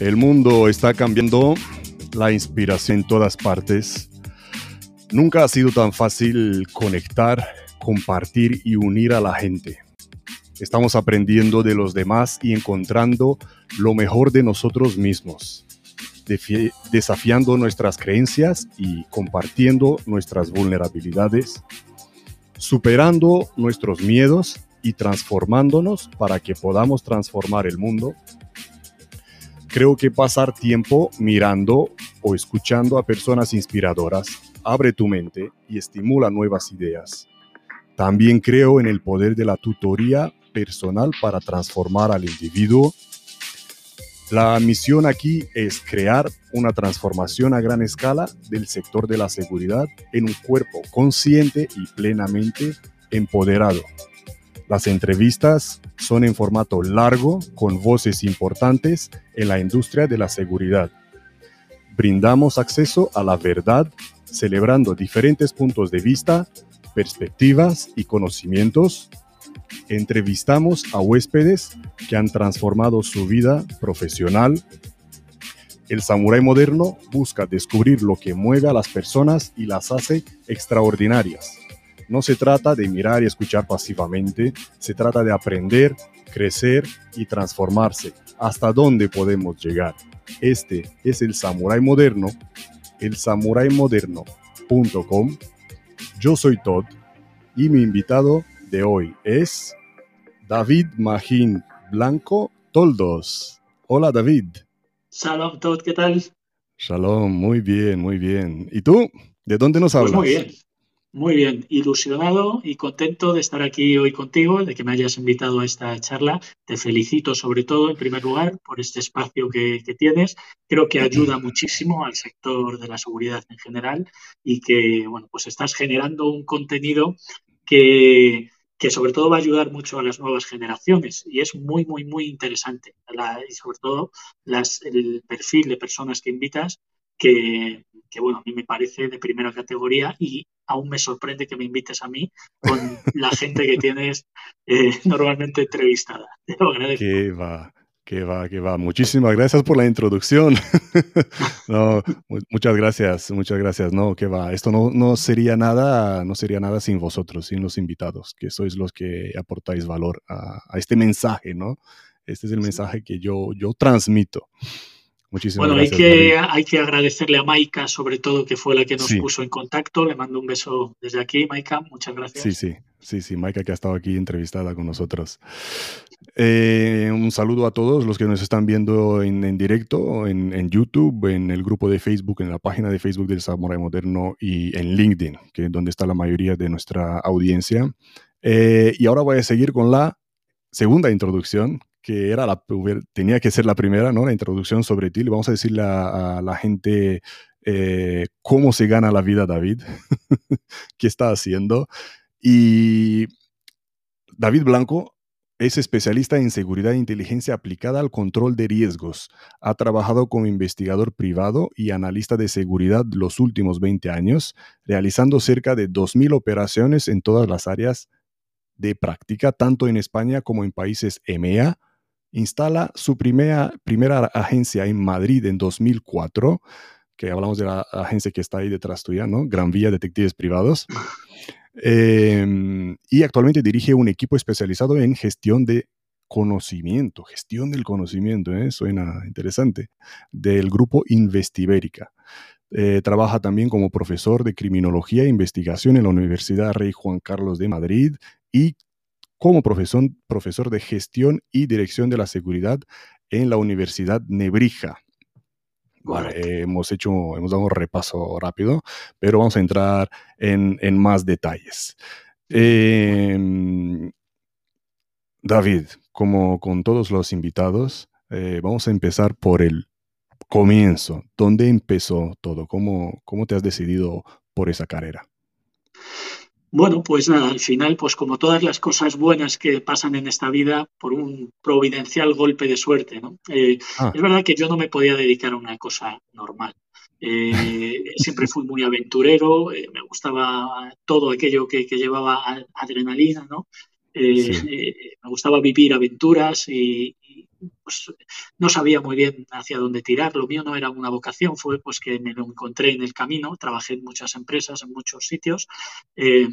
El mundo está cambiando, la inspiración en todas partes. Nunca ha sido tan fácil conectar, compartir y unir a la gente. Estamos aprendiendo de los demás y encontrando lo mejor de nosotros mismos, desafiando nuestras creencias y compartiendo nuestras vulnerabilidades, superando nuestros miedos y transformándonos para que podamos transformar el mundo. Creo que pasar tiempo mirando o escuchando a personas inspiradoras abre tu mente y estimula nuevas ideas. También creo en el poder de la tutoría personal para transformar al individuo. La misión aquí es crear una transformación a gran escala del sector de la seguridad en un cuerpo consciente y plenamente empoderado. Las entrevistas son en formato largo con voces importantes en la industria de la seguridad. Brindamos acceso a la verdad celebrando diferentes puntos de vista, perspectivas y conocimientos. Entrevistamos a huéspedes que han transformado su vida profesional. El samurái moderno busca descubrir lo que mueve a las personas y las hace extraordinarias. No se trata de mirar y escuchar pasivamente, se trata de aprender, crecer y transformarse. ¿Hasta dónde podemos llegar? Este es el Samurai Moderno, el samuraimoderno.com. Yo soy Todd y mi invitado de hoy es David Magín Blanco Toldos. Hola David. Shalom Todd, ¿qué tal? Shalom, muy bien, muy bien. ¿Y tú? ¿De dónde nos hablas? Pues muy bien. Muy bien, ilusionado y contento de estar aquí hoy contigo, de que me hayas invitado a esta charla. Te felicito sobre todo, en primer lugar, por este espacio que, tienes. Creo que ayuda muchísimo al sector de la seguridad en general y que, bueno, pues estás generando un contenido que, que sobre todo va a ayudar mucho a las nuevas generaciones y es muy, muy, muy interesante. y sobre todo las, el perfil de personas que invitas que, que, bueno, a mí me parece de primera categoría y aún me sorprende que me invites a mí con la gente que tienes eh, normalmente entrevistada. Te lo agradezco. Que va, que va, que va. Muchísimas gracias por la introducción. no, muchas gracias, muchas gracias. No, que va. Esto no, no sería nada, no sería nada sin vosotros, sin los invitados, que sois los que aportáis valor a, a este mensaje, ¿no? Este es el mensaje que yo, yo transmito. Muchísimas bueno, hay que, hay que agradecerle a Maika, sobre todo, que fue la que nos puso en contacto. Le mando un beso desde aquí, Maika. Muchas gracias. Sí, sí, sí, sí, Maika que ha estado aquí entrevistada con nosotros. Eh, un saludo a todos los que nos están viendo en, directo, en, YouTube, en el grupo de Facebook, en la página de Facebook del Samurai Moderno y en LinkedIn, que es donde está la mayoría de nuestra audiencia. Eh, y ahora voy a seguir con la segunda introducción, que era la, tenía que ser la primera, ¿no? La introducción sobre ti. Le vamos a decirle a, la gente eh, cómo se gana la vida David, qué está haciendo. Y David Blanco es especialista en seguridad e inteligencia aplicada al control de riesgos. Ha trabajado como investigador privado y analista de seguridad los últimos 20 años, realizando cerca de 2.000 operaciones en todas las áreas de práctica, tanto en España como en países EMEA, instala su primera, primera agencia en Madrid en 2004, que hablamos de la agencia que está ahí detrás tuya, ¿no? Gran Vía Detectives Privados. Em, y actualmente dirige un equipo especializado en gestión de conocimiento, gestión del conocimiento, ¿eh? suena interesante, del grupo Investibérica. Eh, trabaja también como profesor de criminología e investigación en la Universidad Rey Juan Carlos de Madrid y como profesor, profesor de gestión y dirección de la seguridad en la Universidad Nebrija. hemos hecho, hemos dado un repaso rápido, pero vamos a entrar en, más detalles. Em, David, como con todos los invitados, eh, vamos a empezar por el comienzo. ¿Dónde empezó todo? ¿Cómo, cómo te has decidido por esa carrera? Bueno, pues nada, al final, pues como todas las cosas buenas que pasan en esta vida, por un providencial golpe de suerte, ¿no? Eh, ah. Es verdad que yo no me podía dedicar a una cosa normal. Eh, siempre fui muy aventurero, eh, me gustaba todo aquello que, llevaba adrenalina, ¿no? me gustaba vivir aventuras y, pues no sabía muy bien hacia dónde tirar. Lo mío no era una vocación, fue pues que me lo encontré en el camino. Trabajé en muchas empresas, en muchos sitios. Eh,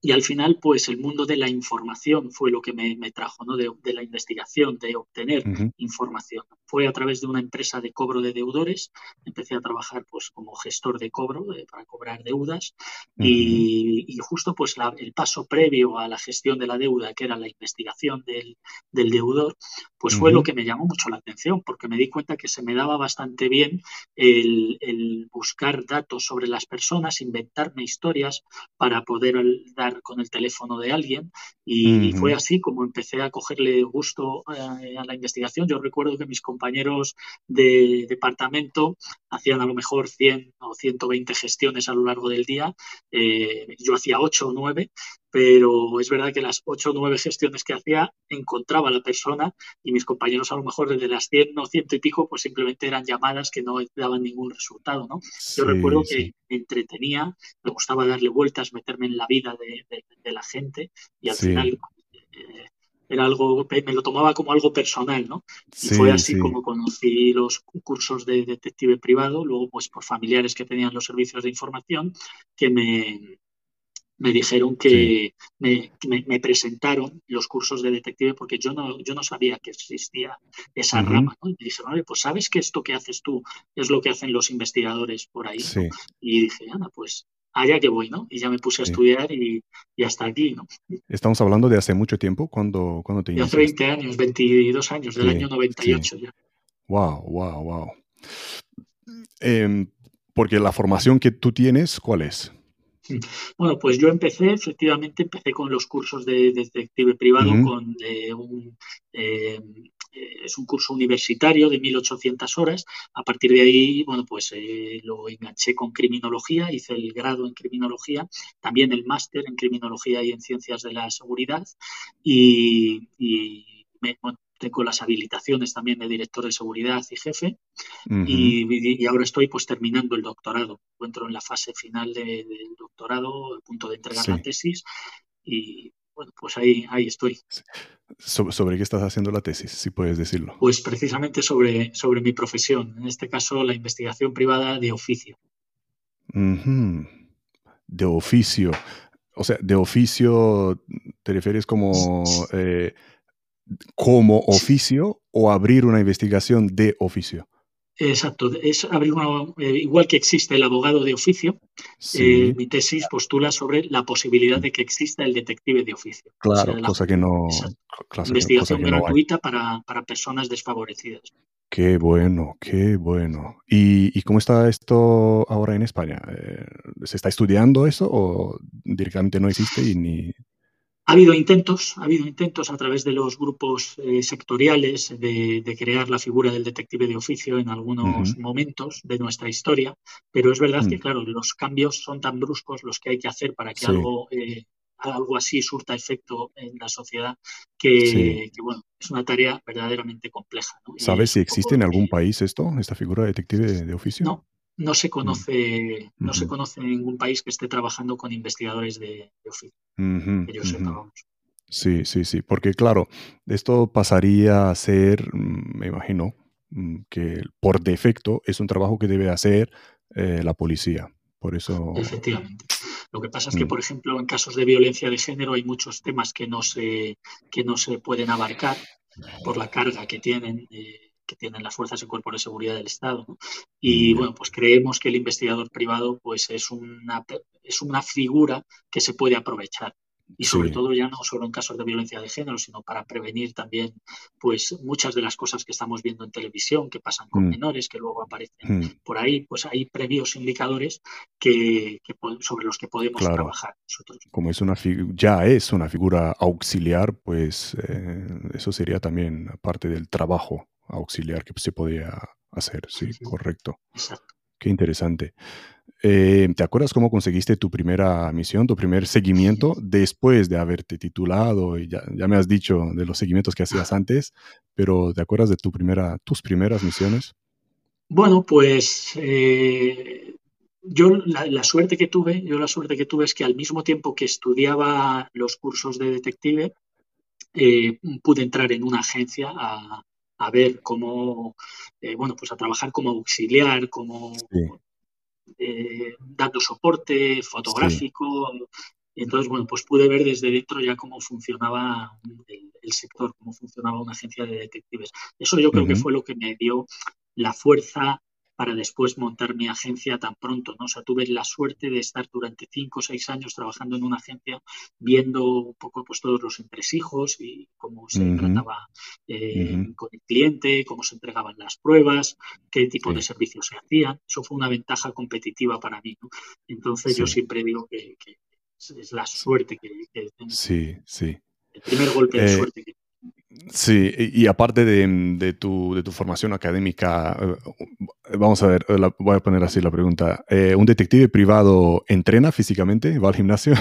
y al final, pues el mundo de la información fue lo que me, trajo, ¿no? De, la investigación, de obtener información. Fue a través de una empresa de cobro de deudores. Empecé a trabajar pues como gestor de cobro eh, para cobrar deudas. y, justo pues el paso previo a la gestión de la deuda, que era la investigación del, deudor, pues fue lo que me llamó mucho la atención, porque me di cuenta que se me daba bastante bien el, el buscar datos sobre las personas, inventarme historias para poder dar con el teléfono de alguien y, fue así como empecé a cogerle gusto eh, a, la investigación. Yo recuerdo que mis compañeros de departamento hacían a lo mejor 100 o 120 gestiones a lo largo del día. Eh, yo hacía 8 o 9 pero es verdad que las ocho o nueve gestiones que hacía encontraba a la persona y mis compañeros a lo mejor desde las 100 o ciento y pico pues simplemente eran llamadas que no daban ningún resultado, ¿no? Yo recuerdo que me entretenía, me gustaba darle vueltas, meterme en la vida de, la gente y al final eh, era algo, me lo tomaba como algo personal, ¿no? Y fue así como conocí los cursos de detective privado, luego pues por familiares que tenían los servicios de información que me, me dijeron que me, presentaron los cursos de detective porque yo no, yo no sabía que existía esa rama. Y me dijeron, pues sabes que esto que haces tú es lo que hacen los investigadores por ahí. Y dije, Ana, pues allá que voy, ¿no? Y ya me puse a estudiar y, hasta aquí, ¿no? Estamos hablando de hace mucho tiempo, cuando, cuando te Hace 20 años, 22 años, del año 98 ya. Wow, wow, wow. porque la formación que tú tienes, ¿cuál es? Bueno, pues yo empecé, efectivamente, empecé con los cursos de, detective privado, con eh, un, eh, es un curso universitario de 1800 horas. A partir de ahí, bueno, pues eh, lo enganché con criminología, hice el grado en criminología, también el máster en criminología y en ciencias de la seguridad y, me, tengo las habilitaciones también de director de seguridad y jefe y, ahora estoy pues terminando el doctorado. Encuentro en la fase final del doctorado, a punto de entregar la tesis y bueno, pues ahí, ahí estoy. ¿Sobre qué estás haciendo la tesis, si puedes decirlo? Pues precisamente sobre, sobre mi profesión, en este caso la investigación privada de oficio. De oficio. O sea, de oficio te refieres como eh, como oficio o abrir una investigación de oficio. Exacto, es abrir una, eh, igual que existe el abogado de oficio, eh, mi tesis postula sobre la posibilidad de que exista el detective de oficio. Claro, cosa que no. investigación gratuita para, personas desfavorecidas. Qué bueno, qué bueno. ¿Y, cómo está esto ahora en España? Eh, ¿Se está estudiando eso o directamente no existe y ni ha habido intentos, ha habido intentos a través de los grupos eh, sectoriales de, crear la figura del detective de oficio en algunos momentos de nuestra historia, pero es verdad que, mm. claro, los cambios son tan bruscos los que hay que hacer para que algo, eh, algo así surta efecto en la sociedad que, bueno, es una tarea verdaderamente compleja. ¿Sabes si existe en algún país esto, esta figura de detective de oficio? No, no se mm. conoce, no se conoce en ningún país que esté trabajando con investigadores de, oficio. Sí, sí, sí, porque claro, esto pasaría a ser, mm, me imagino, mm, que por defecto es un trabajo que debe hacer eh, la policía. Por eso. Efectivamente. Lo que pasa es que, por ejemplo, en casos de violencia de género hay muchos temas que no se, que no se pueden abarcar por la carga que tienen. Eh, que tienen las fuerzas y cuerpos de seguridad del Estado. Y bueno, pues creemos que el investigador privado pues es una, es una figura que se puede aprovechar y sobre todo ya no solo en casos de violencia de género, sino para prevenir también pues muchas de las cosas que estamos viendo en televisión, que pasan con mm. menores, que luego aparecen mm. por ahí, pues hay previos indicadores que, sobre los que podemos trabajar nosotros. Como es una ya es una figura auxiliar, pues eh, eso sería también parte del trabajo auxiliar que se podía hacer, sí, correcto. Qué interesante. Eh, ¿Te acuerdas cómo conseguiste tu primera misión, tu primer seguimiento después de haberte titulado? Y ya, me has dicho de los seguimientos que hacías antes, pero ¿te acuerdas de tu primera, tus primeras misiones? Bueno, pues eh, yo la, suerte que tuve, yo la suerte que tuve es que al mismo tiempo que estudiaba los cursos de detective, eh, pude entrar en una agencia a, a ver cómo, eh, bueno, pues a trabajar como auxiliar, como eh, dando soporte fotográfico. Y entonces, bueno, pues pude ver desde dentro ya cómo funcionaba el, sector, cómo funcionaba una agencia de detectives. Eso yo creo que fue lo que me dio la fuerza para después montar mi agencia tan pronto, ¿no? O sea, tuve la suerte de estar durante cinco o seis años trabajando en una agencia, viendo un poco pues todos los entresijos y cómo se trataba eh, con el cliente, cómo se entregaban las pruebas, qué tipo de servicios se hacían. Eso fue una ventaja competitiva para mí, ¿no? Entonces yo siempre digo que, es la suerte que, que Sí, sí. El primer golpe de eh, suerte que Sí, y, aparte de, tu, de, tu, formación académica, eh, vamos a ver, voy a poner así la pregunta. Eh, ¿Un detective privado entrena físicamente? ¿Va al gimnasio?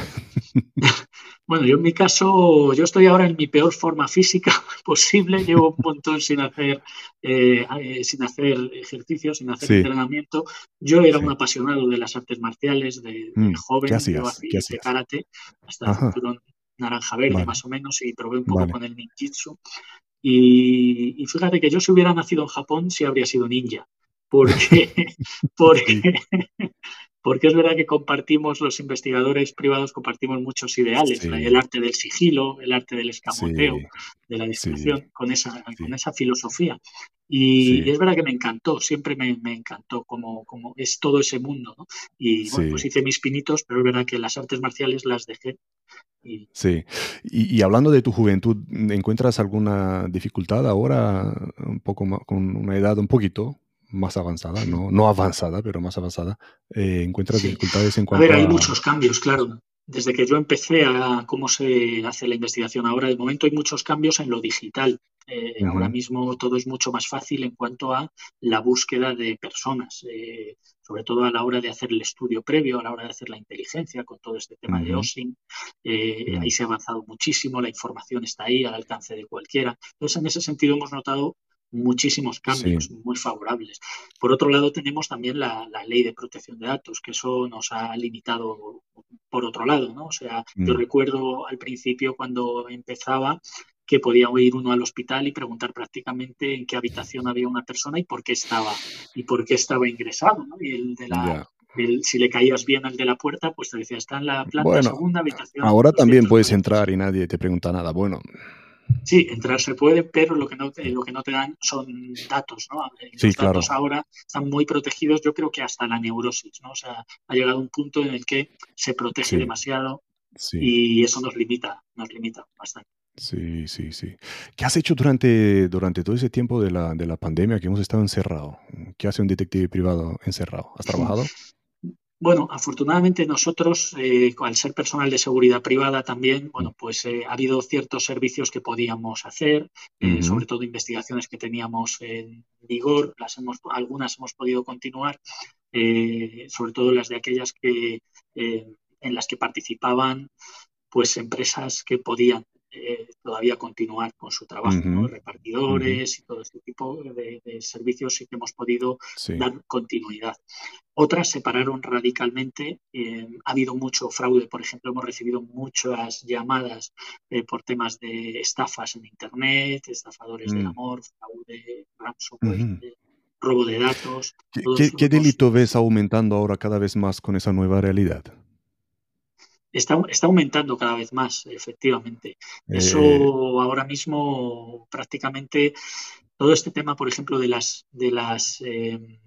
Bueno, yo en mi caso, yo estoy ahora en mi peor forma física posible. Llevo un montón sin hacer, eh, sin hacer ejercicio, sin hacer entrenamiento. Yo era un apasionado de las artes marciales de, mm, joven. ¿Qué hacías? ¿Qué hacías? karate, hasta naranja verde más o menos y probé un poco con el ninjitsu. Y, fíjate que yo si hubiera nacido en Japón sí habría sido ninja, porque, porque, porque es verdad que compartimos, los investigadores privados compartimos muchos ideales, el arte del sigilo, el arte del escamoteo, de la discreción, con, esa, con esa filosofía. Y, es verdad que me encantó, siempre me, encantó como, como, es todo ese mundo. Y bueno, pues hice mis pinitos, pero es verdad que las artes marciales las dejé Sí, y, hablando de tu juventud, ¿encuentras alguna dificultad ahora, un poco con una edad un poquito más avanzada, no, no avanzada, pero más avanzada? Eh, ¿Encuentras dificultades en cuanto a... ver, hay muchos cambios, claro. Desde que yo empecé a cómo se hace la investigación ahora, de momento hay muchos cambios en lo digital. Eh, ahora mismo todo es mucho más fácil en cuanto a la búsqueda de personas. Eh, sobre todo a la hora de hacer el estudio previo, a la hora de hacer la inteligencia con todo este tema de OSINT. Eh, ahí se ha avanzado muchísimo, la información está ahí al alcance de cualquiera. Entonces, en ese sentido hemos notado muchísimos cambios muy favorables. Por otro lado, tenemos también la, ley de protección de datos, que eso nos ha limitado por otro lado, ¿no? O sea, yo mm. recuerdo al principio cuando empezaba que podía ir uno al hospital y preguntar prácticamente en qué habitación había una persona y por qué estaba y por qué estaba ingresado, ¿no? Y el de la si le caías bien al de la puerta, pues te decía, está en la planta segunda habitación. Ahora también puedes entrar y nadie te pregunta nada. Bueno. Sí, entrar se puede, pero lo que no te, lo que no te dan son datos, ¿no? Los datos ahora están muy protegidos, yo creo que hasta la neurosis, ¿no? O sea, ha llegado un punto en el que se protege demasiado y eso nos limita, nos limita bastante. Sí, sí, sí. ¿Qué has hecho durante, durante todo ese tiempo de la, de la pandemia que hemos estado encerrados? ¿Qué hace un detective privado encerrado? ¿Has trabajado? Bueno, afortunadamente nosotros, eh, al ser personal de seguridad privada también, bueno, mm. pues eh, ha habido ciertos servicios que podíamos hacer, eh, sobre todo investigaciones que teníamos en vigor, las hemos, algunas hemos podido continuar, sobre todo las de aquellas que en las que participaban pues empresas que podían eh, todavía continuar con su trabajo, repartidores y todo este tipo de, servicios sí que hemos podido dar continuidad. Otras se pararon radicalmente. Eh, ha habido mucho fraude, por ejemplo, hemos recibido muchas llamadas eh, por temas de estafas en Internet, estafadores del mm. amor, fraude, ransomware. robo de datos. qué delito ves aumentando ahora cada vez más con esa nueva realidad? Está, aumentando cada vez más, efectivamente. Eso eh. ahora mismo prácticamente todo este tema, por ejemplo, de las de las eh,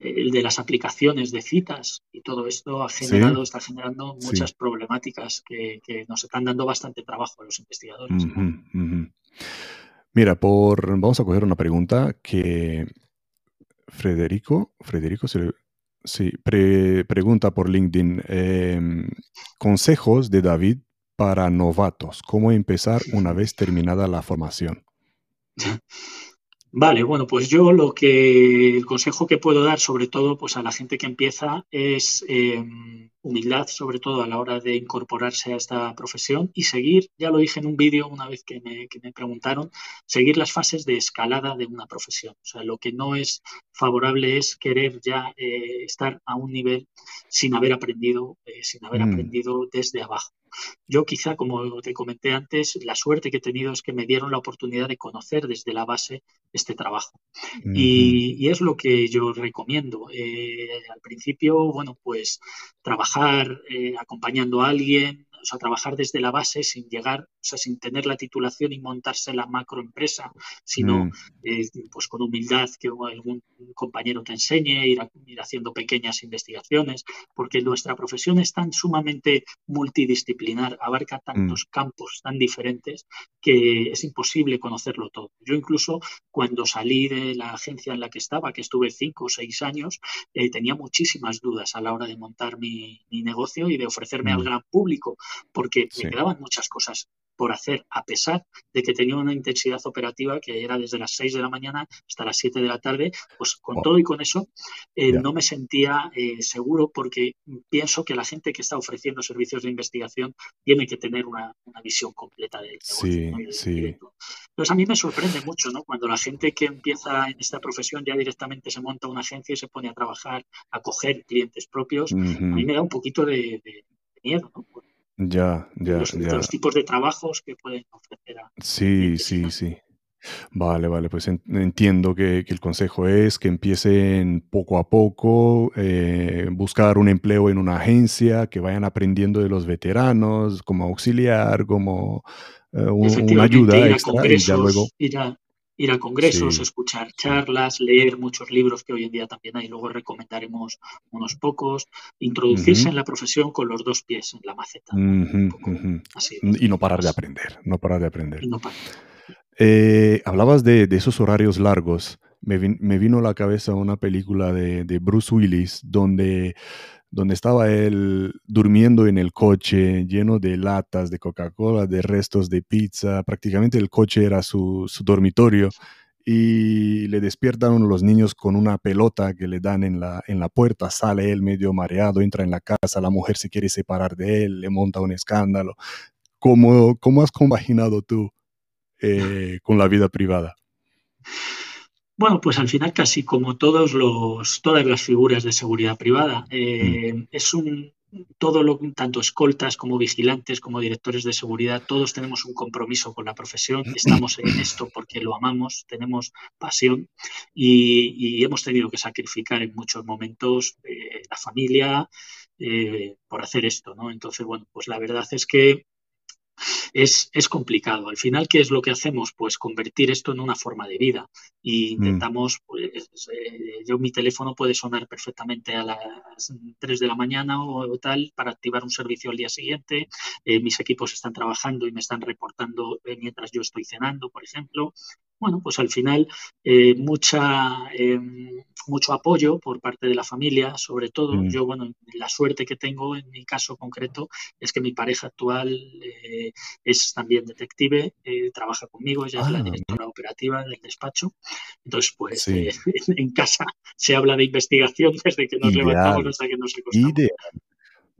de las aplicaciones de citas y todo esto ha generado, está generando muchas problemáticas que, nos están dando bastante trabajo a los investigadores. Mira, por vamos a coger una pregunta que Federico, Federico Sí, pregunta por LinkedIn. Em, consejos de David para novatos. ¿Cómo empezar una vez terminada la formación? Vale, bueno, pues yo lo que el consejo que puedo dar, sobre todo, pues a la gente que empieza, es em, humildad, sobre todo a la hora de incorporarse a esta profesión y seguir, ya lo dije en un vídeo una vez que me, preguntaron, seguir las fases de escalada de una profesión. O sea, lo que no es favorable es querer ya eh, estar a un nivel sin haber aprendido, eh, sin haber mm. aprendido desde abajo. Yo quizá, como te comenté antes, la suerte que he tenido es que me dieron la oportunidad de conocer desde la base este trabajo. y, es lo que yo recomiendo. Eh, al principio, bueno, pues trabajar eh, acompañando a alguien, o sea, trabajar desde la base sin llegar, o sea, sin tener la titulación y montarse la macroempresa, sino mm. eh, pues con humildad que algún compañero te enseñe, ir, ir, haciendo pequeñas investigaciones, porque nuestra profesión es tan sumamente multidisciplinar, abarca tantos mm. campos tan diferentes que es imposible conocerlo todo. Yo incluso cuando salí de la agencia en la que estaba, que estuve cinco o seis años, eh, tenía muchísimas dudas a la hora de montar mi, negocio y de ofrecerme al mm. gran público porque me quedaban muchas cosas por hacer, a pesar de que tenía una intensidad operativa que era desde las 6 de la mañana hasta las 7 de la tarde, pues con todo y con eso eh, no me sentía eh, seguro porque pienso que la gente que está ofreciendo servicios de investigación tiene que tener una, visión completa del negocio. Sí, Entonces a mí me sorprende mucho ¿no? cuando la gente que empieza en esta profesión ya directamente se monta una agencia y se pone a trabajar, a coger clientes propios, a mí me da un poquito de, miedo. ¿no? Ya, ya, los, ya. los tipos de trabajos que pueden ofrecer. A sí, sí, sí. Vale, vale, pues entiendo que, el consejo es que empiecen poco a poco, eh, buscar un empleo en una agencia, que vayan aprendiendo de los veteranos, como auxiliar, como eh, una ayuda extra y ya luego ir a congresos, escuchar charlas, leer muchos libros que hoy en día también hay, luego recomendaremos unos pocos, introducirse en la profesión con los dos pies en la maceta. y no parar de aprender, no parar de aprender. Eh, hablabas de, esos horarios largos. Me, vino a la cabeza una película de, de Bruce Willis donde donde estaba él durmiendo en el coche lleno de latas de Coca-Cola, de restos de pizza, prácticamente el coche era su, dormitorio y le despiertan los niños con una pelota que le dan en la, en la puerta, sale él medio mareado, entra en la casa, la mujer se quiere separar de él, le monta un escándalo. ¿Cómo, cómo has compaginado tú eh, con la vida privada? Bueno, pues al final casi como todos los, todas las figuras de seguridad privada, eh, mm. es un todo lo tanto escoltas como vigilantes como directores de seguridad, todos tenemos un compromiso con la profesión, estamos en esto porque lo amamos, tenemos pasión y, hemos tenido que sacrificar en muchos momentos eh, la familia eh, por hacer esto, ¿no? Entonces, bueno, pues la verdad es que es, es, complicado. Al final, ¿qué es lo que hacemos? Pues convertir esto en una forma de vida. Y mm. intentamos, pues, eh, yo mi teléfono puede sonar perfectamente a las 3 de la mañana o, tal para activar un servicio al día siguiente. Eh, mis equipos están trabajando y me están reportando eh, mientras yo estoy cenando, por ejemplo bueno, pues al final mucha, em, mucho apoyo por parte de la familia, sobre todo. Mm. Yo, bueno, la suerte que tengo en mi caso concreto es que mi pareja actual eh, es también detective, eh, trabaja conmigo, ella es la ah, directora operativa del despacho. Entonces, pues en casa se habla de investigación desde que nos levantamos hasta que nos acostamos.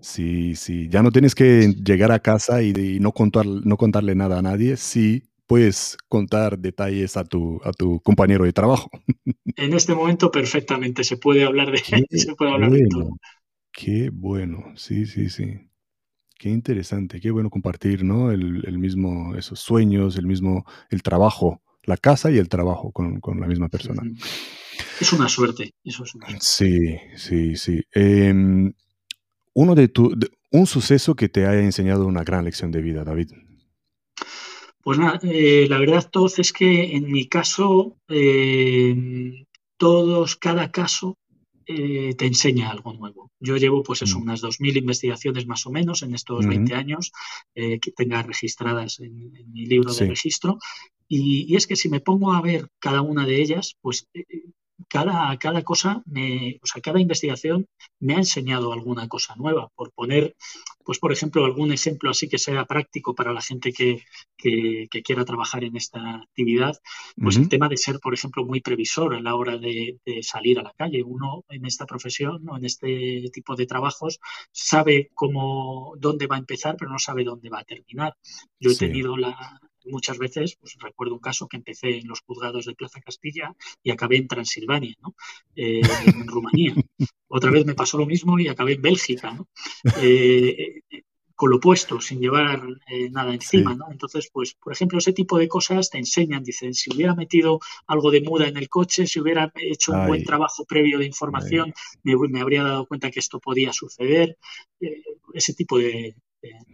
Sí, sí, ya no tienes que llegar a casa y, y no, contar, no contarle nada a nadie. Sí, puedes contar detalles a tu, a tu compañero de trabajo. En este momento perfectamente se puede hablar de, se puede hablar de todo. Qué bueno, sí, sí, sí. Qué interesante, qué bueno compartir, ¿no? El, mismo, esos sueños, el mismo, el trabajo, la casa y el trabajo con, la misma persona. Es una suerte, eso es una suerte. Sí, sí, sí. Em, uno de tu, un suceso que te haya enseñado una gran lección de vida, David. Pues nada, eh, la verdad, todos es que en mi caso, eh, todos, cada caso eh, te enseña algo nuevo. Yo llevo, pues eso, mm. unas 2.000 investigaciones más o menos en estos 20 años que tenga registradas en, mi libro de registro. Y, y, es que si me pongo a ver cada una de ellas, pues cada, cada cosa, me, o sea, cada investigación me ha enseñado alguna cosa nueva. Por poner, pues por ejemplo, algún ejemplo así que sea práctico para la gente que, quiera trabajar en esta actividad, pues el tema de ser, por ejemplo, muy previsor a la hora de, salir a la calle. Uno en esta profesión o en este tipo de trabajos sabe cómo, dónde va a empezar, pero no sabe dónde va a terminar. Yo he tenido la, muchas veces, pues recuerdo un caso que empecé en los juzgados de Plaza Castilla y acabé en Transilvania, ¿no? Eh, en Rumanía. Otra vez me pasó lo mismo y acabé en Bélgica, ¿no? Eh, con lo puesto, sin llevar eh, nada encima, ¿no? Entonces, pues, por ejemplo, ese tipo de cosas te enseñan, dicen, si hubiera metido algo de muda en el coche, si hubiera hecho un buen trabajo previo de información, me, habría dado cuenta que esto podía suceder, eh, ese tipo de,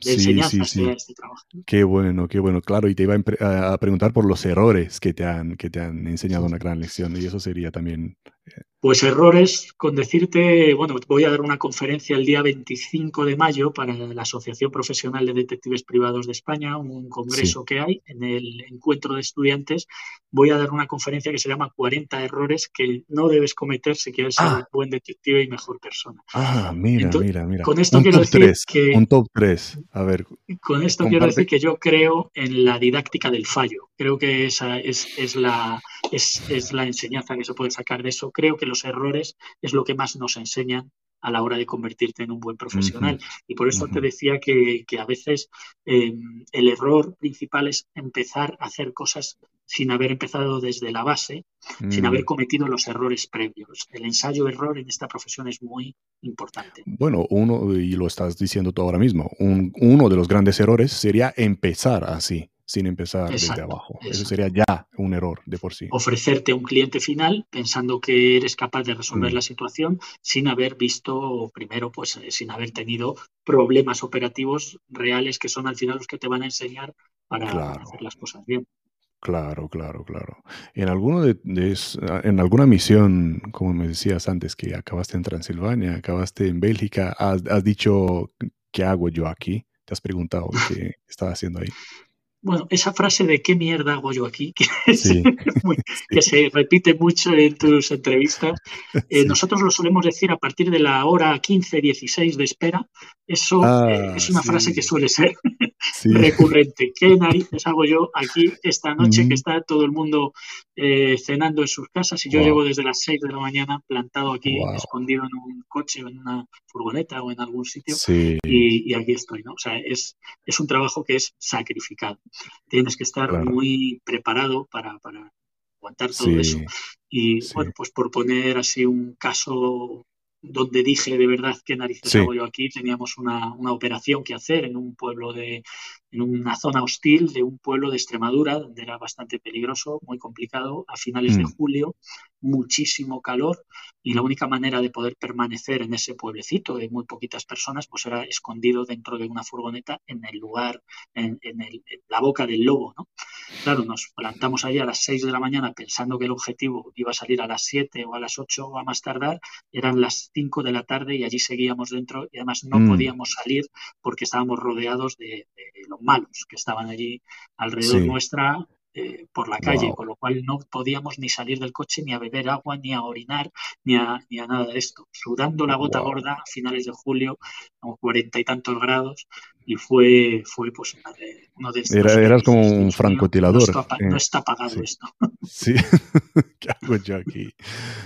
de, enseñanzas este trabajo. Qué bueno, qué bueno, claro, y te iba a, preguntar por los errores que te han, que te han enseñado una gran lección, y eso sería también eh, pues errores con decirte, bueno, voy a dar una conferencia el día 25 de mayo para la Asociación Profesional de Detectives Privados de España, un congreso que hay en el encuentro de estudiantes. Voy a dar una conferencia que se llama 40 errores que no debes cometer si quieres ser ah. un buen detective y mejor persona. Ah, mira, mira, mira. Con esto quiero decir que un top 3. A ver. Con esto quiero decir que yo creo en la didáctica del fallo. Creo que esa es, la, es, la enseñanza que se puede sacar de eso. Creo que los errores es lo que más nos enseñan a la hora de convertirte en un buen profesional. Y por eso te decía que, a veces em, el error principal es empezar a hacer cosas sin haber empezado desde la base, sin haber mm. cometido los errores previos. El ensayo-error en esta profesión es muy importante. Bueno, uno, y lo estás diciendo tú ahora mismo, uno de los grandes errores sería empezar así sin empezar desde abajo. Eso sería ya un error de por sí. Ofrecerte un cliente final pensando que eres capaz de resolver mm. la situación sin haber visto primero, pues eh, sin haber tenido problemas operativos reales que son al final los que te van a enseñar para hacer las cosas bien. Claro, claro, claro. En, alguno de, en alguna misión, como me decías antes, que acabaste en Transilvania, acabaste en Bélgica, has, has dicho, ¿qué hago yo aquí? ¿Te has preguntado qué estaba haciendo ahí? Bueno, esa frase de qué mierda hago yo aquí, que, se repite mucho en tus entrevistas, eh, nosotros lo solemos decir a partir de la hora 15, 16 de espera. Eso eh, ah, es una frase que suele ser recurrente. ¿Qué narices hago yo aquí esta noche que está todo el mundo eh, cenando en sus casas y yo llevo desde las 6 de la mañana plantado aquí, escondido en un coche o en una furgoneta o en algún sitio y, aquí estoy, ¿no? O sea, es, es un trabajo que es sacrificado. Tienes que estar muy preparado para, aguantar todo eso. Y bueno, pues por poner así un caso donde dije de verdad qué narices hago yo aquí, teníamos una, una, operación que hacer en un pueblo de, en una zona hostil de un pueblo de Extremadura, donde era bastante peligroso, muy complicado, a finales de mm. julio, muchísimo calor, y la única manera de poder permanecer en ese pueblecito de muy poquitas personas, pues era escondido dentro de una furgoneta en el lugar, en, la boca del lobo, ¿no? Claro, nos plantamos allí a las 6 de la mañana pensando que el objetivo iba a salir a las 7 o a las 8 o a más tardar, eran las 5 de la tarde y allí seguíamos dentro y además no mm. podíamos salir porque estábamos rodeados de, los malos que estaban allí alrededor nuestra eh, por la calle, con lo cual no podíamos ni salir del coche, ni a beber agua, ni a orinar, ni a, ni a nada de esto. Sudando la gota gorda a finales de julio, como cuarenta y tantos grados, y fue, fue pues uno de estos. eras como un francotirador. No está, pagado esto. Sí, ¿qué hago yo aquí?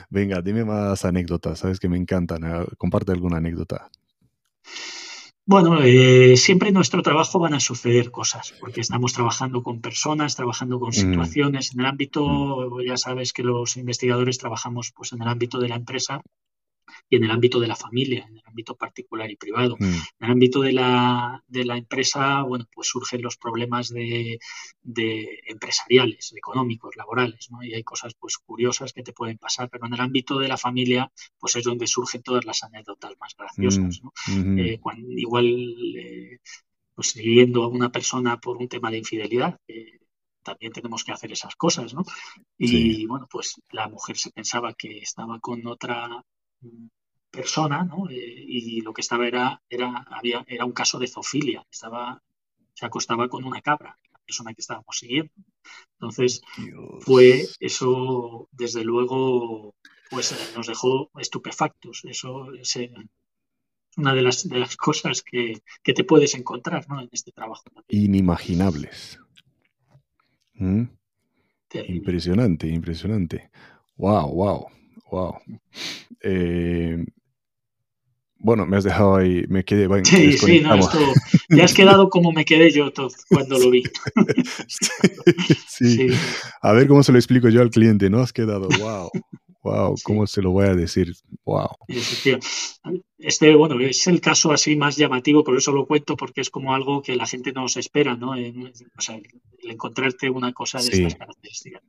Venga, dime más anécdotas, sabes que me encantan. Comparte alguna anécdota. Bueno, eh, siempre en nuestro trabajo van a suceder cosas, porque estamos trabajando con personas, trabajando con mm. situaciones. En el ámbito, mm. ya sabes que los investigadores trabajamos pues, en el ámbito de la empresa y en el ámbito de la familia, en el ámbito particular y privado. Mm. En el ámbito de la, de la, empresa, bueno, pues surgen los problemas de, de empresariales, económicos, laborales, ¿no? Y hay cosas pues curiosas que te pueden pasar, pero en el ámbito de la familia, pues es donde surgen todas las anécdotas más graciosas, mm. Eh, cuando, igual, eh, pues siguiendo a una persona por un tema de infidelidad, también tenemos que hacer esas cosas, ¿no? Y bueno, pues la mujer se pensaba que estaba con otra persona, ¿no? Eh, y lo que estaba era, era, había, era un caso de zoofilia, estaba, se acostaba con una cabra, la persona que estábamos siguiendo. Entonces, fue eso, desde luego, pues eh, nos dejó estupefactos. Eso es eh, una de las, de las cosas que, que te puedes encontrar ¿no? en este trabajo. Inimaginables. ¿Mm? Impresionante, impresionante. Wow, wow, wow. Eh, bueno, me has dejado ahí, me quedé. sí, sí, no, esto, te has quedado como me quedé yo cuando lo vi. sí, A ver cómo se lo explico yo al cliente, ¿no? Has quedado, wow, Wow, ¿cómo se lo voy a decir? Wow. Este, bueno, es el caso así más llamativo, por eso lo cuento, porque es como algo que la gente no se espera, ¿no? o sea, el encontrarte una cosa de estas características.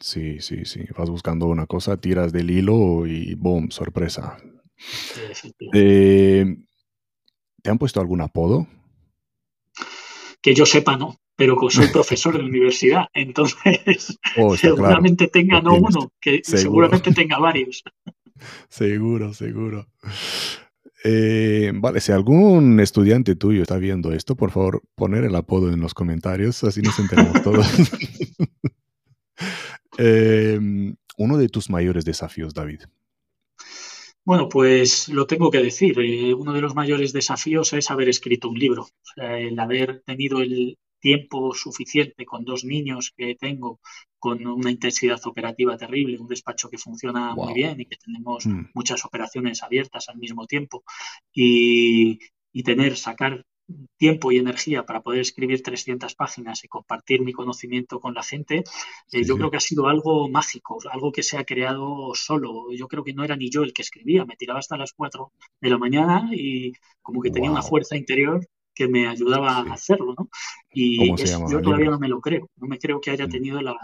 Sí, sí, sí. Vas buscando una cosa, tiras del hilo y boom, sorpresa. Eh, ¿Te han puesto algún apodo? Que yo sepa, no pero soy profesor de universidad, entonces oh, seguramente tenga no uno, que seguramente tenga varios. Seguro, seguro. Eh, vale, si algún estudiante tuyo está viendo esto, por favor, poner el apodo en los comentarios, así nos enteramos todos. Em, uno de tus mayores desafíos, David. Bueno, pues lo tengo que decir. Eh, uno de los mayores desafíos es haber escrito un libro. el haber tenido el, tiempo suficiente con dos niños que tengo, con una intensidad operativa terrible, un despacho que funciona muy bien y que tenemos mm. muchas operaciones abiertas al mismo tiempo y, tener, sacar tiempo y energía para poder escribir 300 páginas y compartir mi conocimiento con la gente, eh, yo creo que ha sido algo mágico, algo que se ha creado solo. Yo creo que no era ni yo el que escribía, me tiraba hasta las 4 de la mañana y como que tenía una fuerza interior que me ayudaba a hacerlo, ¿no? Y yo todavía no me lo creo, no me creo que haya mm. tenido la,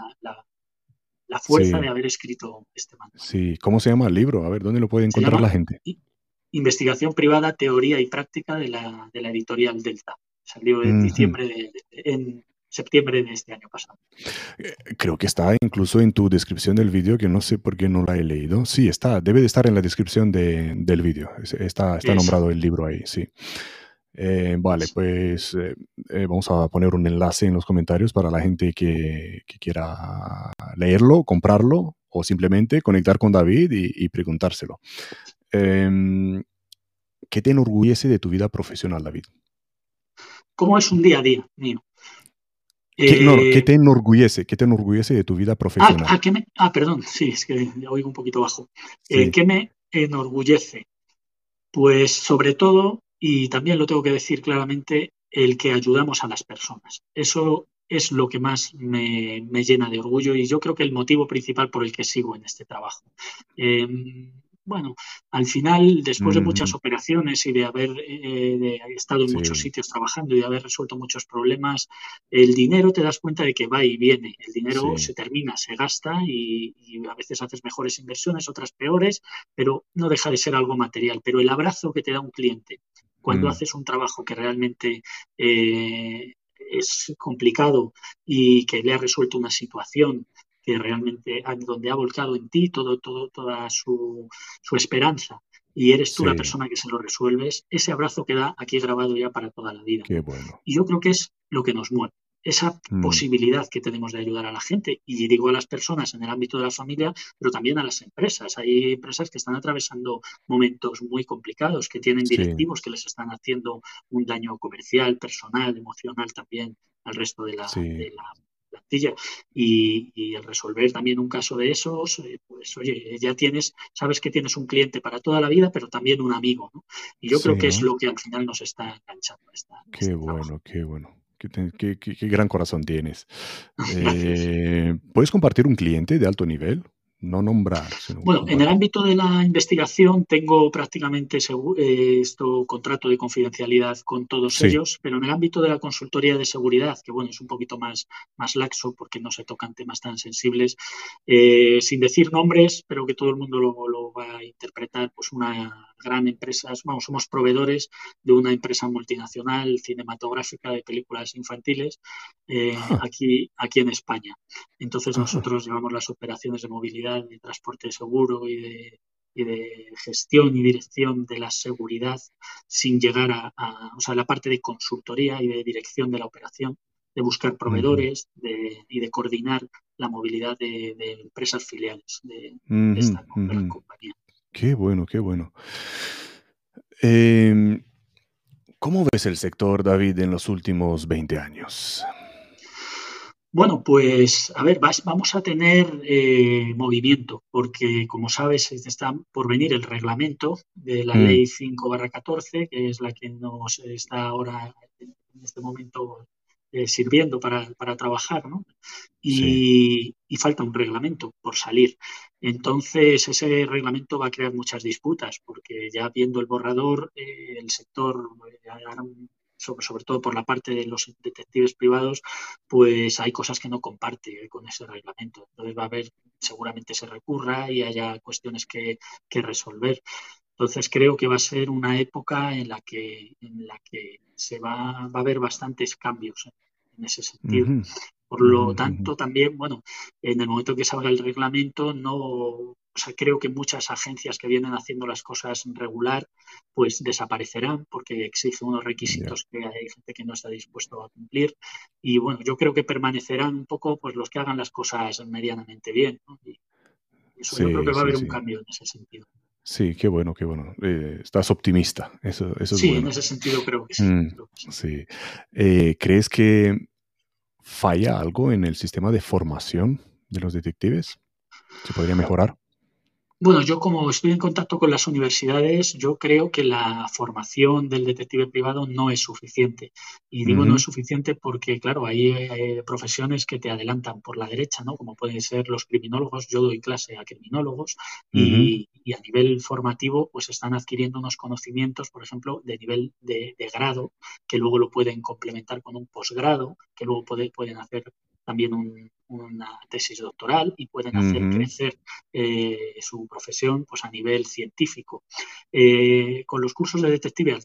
fuerza de haber escrito este manual. Sí, ¿cómo se llama el libro? A ver, ¿dónde lo puede encontrar la gente? Investigación privada, teoría y práctica de la, editorial Delta. Salió en diciembre de, en septiembre de este año pasado. Eh, creo que está incluso en tu descripción del vídeo, que no sé por qué no la he leído. Sí, está, debe de estar en la descripción del vídeo. Está, está nombrado el libro ahí, sí. Eh, vale, pues eh, eh, vamos a poner un enlace en los comentarios para la gente que, quiera leerlo, comprarlo o simplemente conectar con David y, preguntárselo. Em, ¿Qué te enorgullece de tu vida profesional, David? ¿Cómo es un día a día mío? ¿Qué, te enorgullece? ¿Qué te enorgullece de tu vida ah, profesional? Ah, ah perdón, sí, es que oigo un poquito bajo. ¿Qué me enorgullece? Pues sobre todo y también lo tengo que decir claramente, el que ayudamos a las personas. Eso es lo que más me, llena de orgullo y yo creo que el motivo principal por el que sigo en este trabajo. Em, bueno, al final, después de muchas operaciones y de haber eh, estado en muchos sitios trabajando y de haber resuelto muchos problemas, el dinero te das cuenta de que va y viene. El dinero se termina, se gasta y, a veces haces mejores inversiones, otras peores, pero no deja de ser algo material. Pero el abrazo que te da un cliente cuando mm. haces un trabajo que realmente eh, es complicado y que le ha resuelto una situación que realmente donde ha volcado en ti todo, todo, toda su, esperanza y eres tú la persona que se lo resuelves, ese abrazo queda aquí grabado ya para toda la vida. Y yo creo que es lo que nos mueve esa mm. posibilidad que tenemos de ayudar a la gente. Y digo a las personas en el ámbito de la familia, pero también a las empresas. Hay empresas que están atravesando momentos muy complicados, que tienen directivos que les están haciendo un daño comercial, personal, emocional también al resto de la, plantilla. Y, el resolver también un caso de esos, eh, pues oye, ya tienes, sabes que tienes un cliente para toda la vida, pero también un amigo. Y yo creo que es lo que al final nos está enganchando. qué este bueno, qué bueno. Qué, gran corazón tienes. Eh, ¿Puedes compartir un cliente de alto nivel? No nombrar. bueno, en el ámbito de la investigación tengo prácticamente eh, esto contrato de confidencialidad con todos ellos, pero en el ámbito de la consultoría de seguridad, que bueno, es un poquito más, más laxo porque no se tocan temas tan sensibles, eh, sin decir nombres, pero que todo el mundo lo, lo va a interpretar, pues una gran empresa, vamos, somos proveedores de una empresa multinacional cinematográfica de películas infantiles eh, ah. aquí, aquí en España. Entonces nosotros llevamos las operaciones de movilidad, de transporte seguro y de, gestión y dirección de la seguridad sin llegar a, o sea, la parte de consultoría y de dirección de la operación, de buscar proveedores y de coordinar la movilidad de, empresas filiales de, esta compañía. Qué bueno, qué bueno. Em, ¿Cómo ves el sector, David, en los últimos 20 años? Bueno, pues a ver, vamos a tener eh, movimiento, porque como sabes, está por venir el reglamento de la mm. ley 5 14, que es la que nos está ahora en este momento eh, sirviendo para, trabajar, ¿no? Y, falta un reglamento por salir. Entonces, ese reglamento va a crear muchas disputas, porque ya viendo el borrador, eh, el sector, sobre, sobre, todo por la parte de los detectives privados, pues hay cosas que no comparte con ese reglamento. Entonces va a haber, seguramente se recurra y haya cuestiones que, que resolver. Entonces creo que va a ser una época en la que, en la que se va, va a haber bastantes cambios en ese sentido. Por lo tanto, también, bueno, en el momento que salga el reglamento, no, o sea, creo que muchas agencias que vienen haciendo las cosas regular, pues desaparecerán porque exigen unos requisitos que hay gente que no está dispuesto a cumplir. Y bueno, yo creo que permanecerán un poco pues los que hagan las cosas medianamente bien. Y eso yo creo que va a haber un cambio en ese sentido. Sí, qué bueno, qué bueno. Eh, estás optimista. Eso, eso sí, en ese sentido creo que sí. Mm, sí. Eh, ¿Crees que falla algo en el sistema de formación de los detectives? ¿Se podría mejorar? Bueno, yo como estoy en contacto con las universidades, yo creo que la formación del detective privado no es suficiente. Y digo no es suficiente porque, claro, hay, eh, profesiones que te adelantan por la derecha, ¿no? Como pueden ser los criminólogos. Yo doy clase a criminólogos y, a nivel formativo, pues están adquiriendo unos conocimientos, por ejemplo, de nivel de, grado, que luego lo pueden complementar con un posgrado, que luego pueden hacer también una tesis doctoral y pueden hacer crecer eh, su profesión pues, a nivel científico. Eh, con los cursos de detective, al,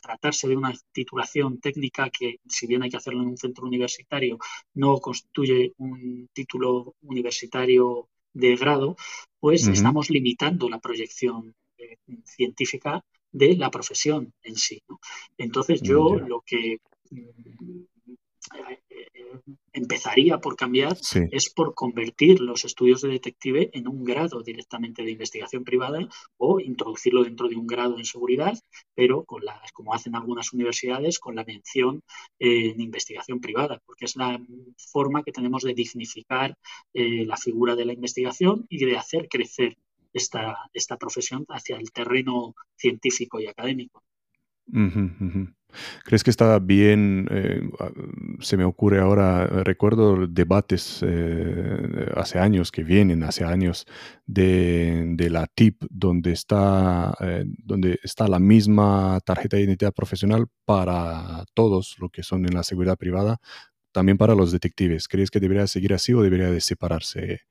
tratarse de una titulación técnica que, si bien hay que hacerlo en un centro universitario, no constituye un título universitario de grado, pues estamos limitando la proyección eh, científica de la profesión en sí. Entonces yo lo que mm, empezaría por cambiar es por convertir los estudios de detective en un grado directamente de investigación privada o introducirlo dentro de un grado en seguridad, pero con las, como hacen algunas universidades, con la mención en investigación privada, porque es la forma que tenemos de dignificar eh, la figura de la investigación y de hacer crecer esta, esta profesión hacia el terreno científico y académico. ¿Crees que está bien? Eh, se me ocurre ahora, recuerdo debates eh, hace años que vienen, hace años, de, la TIP, donde está, eh, donde está la misma tarjeta de identidad profesional para todos lo que son en la seguridad privada, también para los detectives. ¿Crees que debería seguir así o debería de separarse?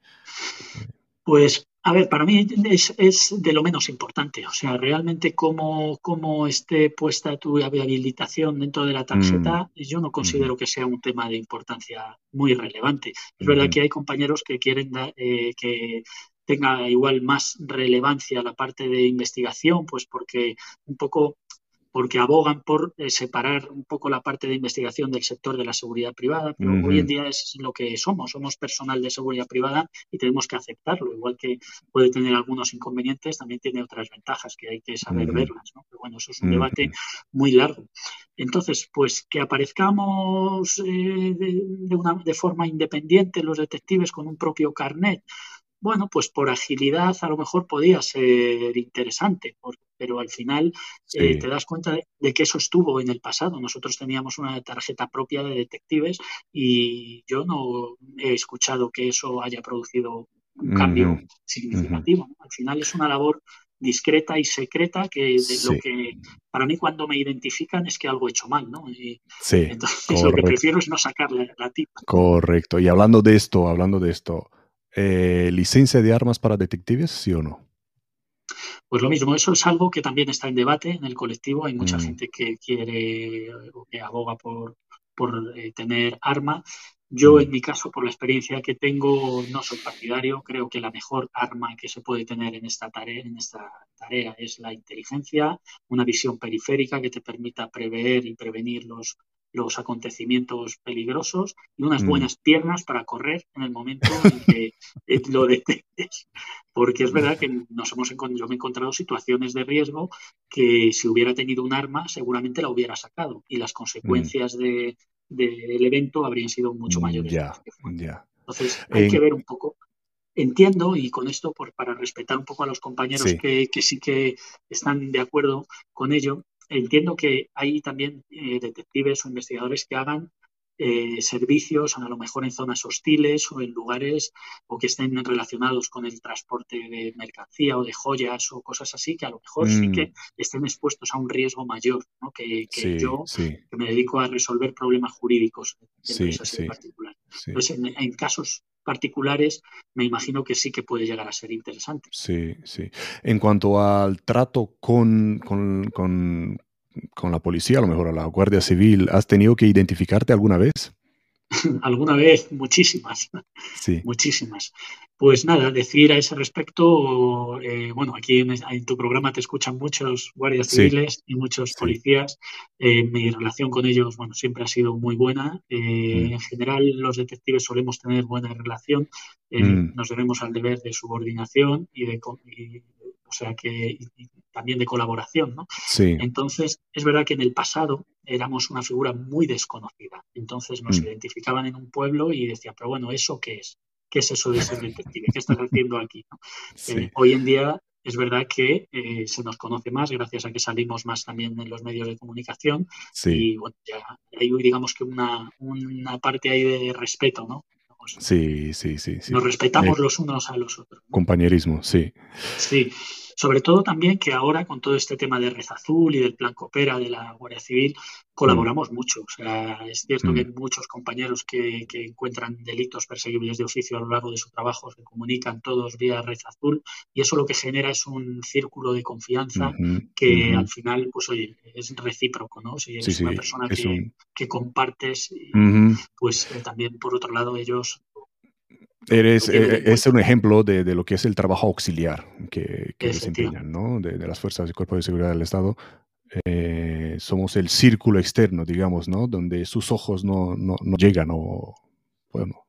Pues a ver, para mí es, de lo menos importante. O sea, realmente cómo, cómo esté puesta tu habilitación dentro de la tarjeta, mm. yo no considero que sea un tema de importancia muy relevante. Es verdad que hay compañeros que quieren eh, que tenga igual más relevancia la parte de investigación, pues porque un poco porque abogan por eh, separar un poco la parte de investigación del sector de la seguridad privada, pero hoy en día es lo que somos, somos personal de seguridad privada y tenemos que aceptarlo, igual que puede tener algunos inconvenientes, también tiene otras ventajas que hay que saber verlas, ¿no? Pero bueno, eso es un debate muy largo. Entonces, pues que aparezcamos eh, de, una, de forma independiente los detectives con un propio carnet, bueno, pues por agilidad a lo mejor podía ser interesante, pero al final eh, te das cuenta de, que eso estuvo en el pasado. Nosotros teníamos una tarjeta propia de detectives y yo no he escuchado que eso haya producido un cambio significativo. Al final es una labor discreta y secreta que lo que para mí cuando me identifican es que algo he hecho mal, ¿no? sí, entonces lo que prefiero es no sacarle la, la tipa. Correcto. Y hablando de esto, hablando de esto, eh, ¿licencia de armas para detectives, sí o no? Pues lo mismo, eso es algo que también está en debate en el colectivo. Hay mucha mm. gente que quiere o que aboga por, por eh, tener arma. Yo, mm. en mi caso, por la experiencia que tengo, no soy partidario. Creo que la mejor arma que se puede tener en esta tarea, en esta tarea es la inteligencia, una visión periférica que te permita prever y prevenir los los acontecimientos peligrosos y unas mm. buenas piernas para correr en el momento en que eh, lo detectes. Porque es verdad que nos hemos yo me he encontrado situaciones de riesgo que si hubiera tenido un arma seguramente la hubiera sacado y las consecuencias del evento habrían sido mucho mm, mayores. Entonces hay que ver un poco entiendo, y con esto por, para respetar un poco a los compañeros Que, que, sí que están de acuerdo con ello, entiendo que hay también eh, detectives o investigadores que hagan eh, servicios, a lo mejor en zonas hostiles o en lugares o que estén relacionados con el transporte de mercancía o de joyas o cosas así, que a lo mejor sí que mm. estén expuestos a un riesgo mayor ¿no? que, yo, que me dedico a resolver problemas jurídicos de en particular. Entonces, en, casos particulares, me imagino que sí que puede llegar a ser interesante. Sí, sí. En cuanto al trato con, con, con, con la policía, a lo mejor a la Guardia Civil, ¿has tenido que identificarte alguna vez? alguna vez, muchísimas. Sí. Muchísimas. Pues nada, decir a ese respecto, eh, bueno, aquí en, tu programa te escuchan muchos guardias civiles y muchos policías. Eh, mi relación con ellos, bueno, siempre ha sido muy buena. Eh, mm. En general, los detectives solemos tener buena relación. Mm. Nos debemos al deber de subordinación y de, o sea que también de colaboración, ¿no? Sí. Entonces, es verdad que en el pasado éramos una figura muy desconocida. Entonces nos mm. identificaban en un pueblo y decían, pero bueno, ¿eso qué es? ¿Qué es eso de ser detective? ¿Qué estás haciendo aquí? Eh, hoy en día es verdad que eh, se nos conoce más gracias a que salimos más también en los medios de comunicación y bueno, ya hay digamos que una, una parte ahí de respeto, ¿no? Sí, sí, sí, sí. Nos respetamos los unos a los otros. Compañerismo, sí. Sí, sobre todo también que ahora con todo este tema de Red Azul y del plan Coopera de la Guardia Civil colaboramos mm. mucho. O sea, es cierto que hay mm. muchos compañeros que, encuentran delitos perseguibles de oficio a lo largo de su trabajo, se comunican todos vía Red Azul y eso lo que genera es un círculo de confianza que al final, pues oye, es recíproco, ¿no? Si eres una persona que, compartes, pues eh, también por otro lado ellos Eres, eh, es un ejemplo de, lo que es el trabajo auxiliar que, desempeñan, ¿no? De, las fuerzas y cuerpos de seguridad del Estado. Eh, somos el círculo externo, digamos, ¿no? Donde sus ojos no, no, no llegan o, bueno,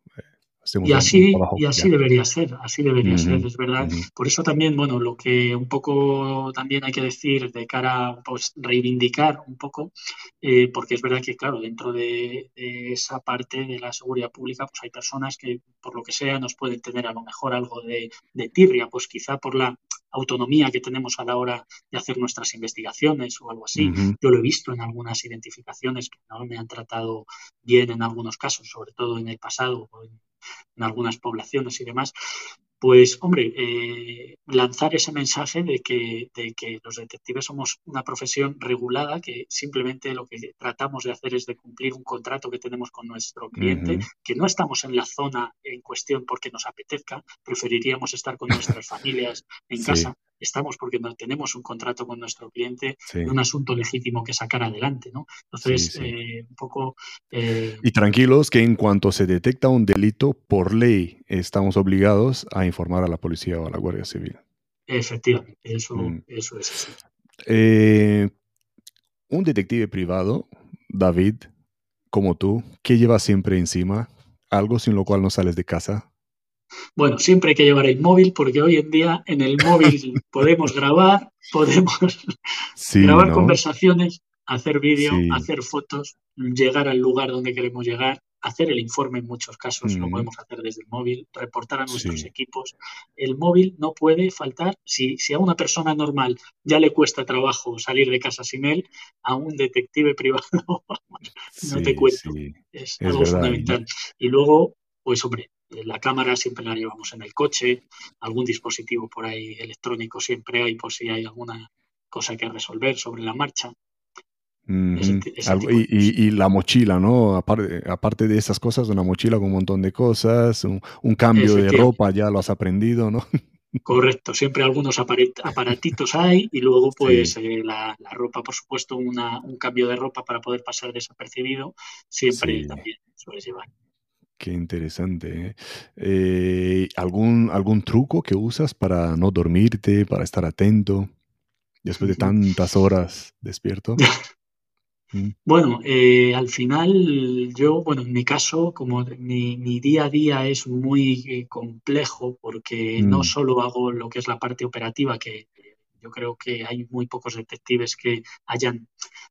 y así, y así debería ser, así debería ser, es verdad. Por eso también, bueno, lo que un poco también hay que decir de cara a pues, reivindicar un poco, eh, porque es verdad que, claro, dentro de, esa parte de la seguridad pública, pues hay personas que, por lo que sea, nos pueden tener a lo mejor algo de, de tirria, pues quizá por la autonomía que tenemos a la hora de hacer nuestras investigaciones o algo así. Yo lo he visto en algunas identificaciones que no me han tratado bien en algunos casos, sobre todo en el pasado, en algunas poblaciones y demás, pues hombre, eh, lanzar ese mensaje de que, de que, los detectives somos una profesión regulada, que simplemente lo que tratamos de hacer es de cumplir un contrato que tenemos con nuestro cliente, que no estamos en la zona en cuestión porque nos apetezca, preferiríamos estar con nuestras familias en casa, estamos porque no tenemos un contrato con nuestro cliente, un asunto legítimo que sacar adelante, ¿no? Entonces, eh, un poco... Eh, y tranquilos que en cuanto se detecta un delito, por ley estamos obligados a informar a la policía o a la Guardia Civil. Efectivamente, eso, mm. eso es así. Eh, un detective privado, David, como tú, ¿qué lleva siempre encima? ¿Algo sin lo cual no sales de casa? Bueno, siempre hay que llevar el móvil porque hoy en día en el móvil podemos grabar, podemos grabar conversaciones, hacer vídeo, hacer fotos, llegar al lugar donde queremos llegar, hacer el informe en muchos casos lo podemos hacer desde el móvil, reportar a nuestros equipos. El móvil no puede faltar. Si, si, a una persona normal ya le cuesta trabajo salir de casa sin él, a un detective privado, no te cuento. Es, algo fundamental. Y luego, pues hombre, la cámara siempre la llevamos en el coche, algún dispositivo por ahí electrónico siempre hay por si hay alguna cosa que resolver sobre la marcha. y, la mochila, ¿no? Aparte, aparte, de esas cosas, una mochila con un montón de cosas, un, cambio de ropa, ya lo has aprendido, ¿no? Correcto, siempre algunos aparatitos hay y luego pues eh, la, ropa, por supuesto, una, un cambio de ropa para poder pasar desapercibido, siempre también sueles llevar. Qué interesante. ¿eh? Eh, algún algún truco que usas para no dormirte, para estar atento después de tantas horas despierto? Mm. Bueno, eh, al final yo, bueno, en mi caso, como mi, mi día a día es muy complejo porque no mm. solo hago lo que es la parte operativa, que yo creo que hay muy pocos detectives que hayan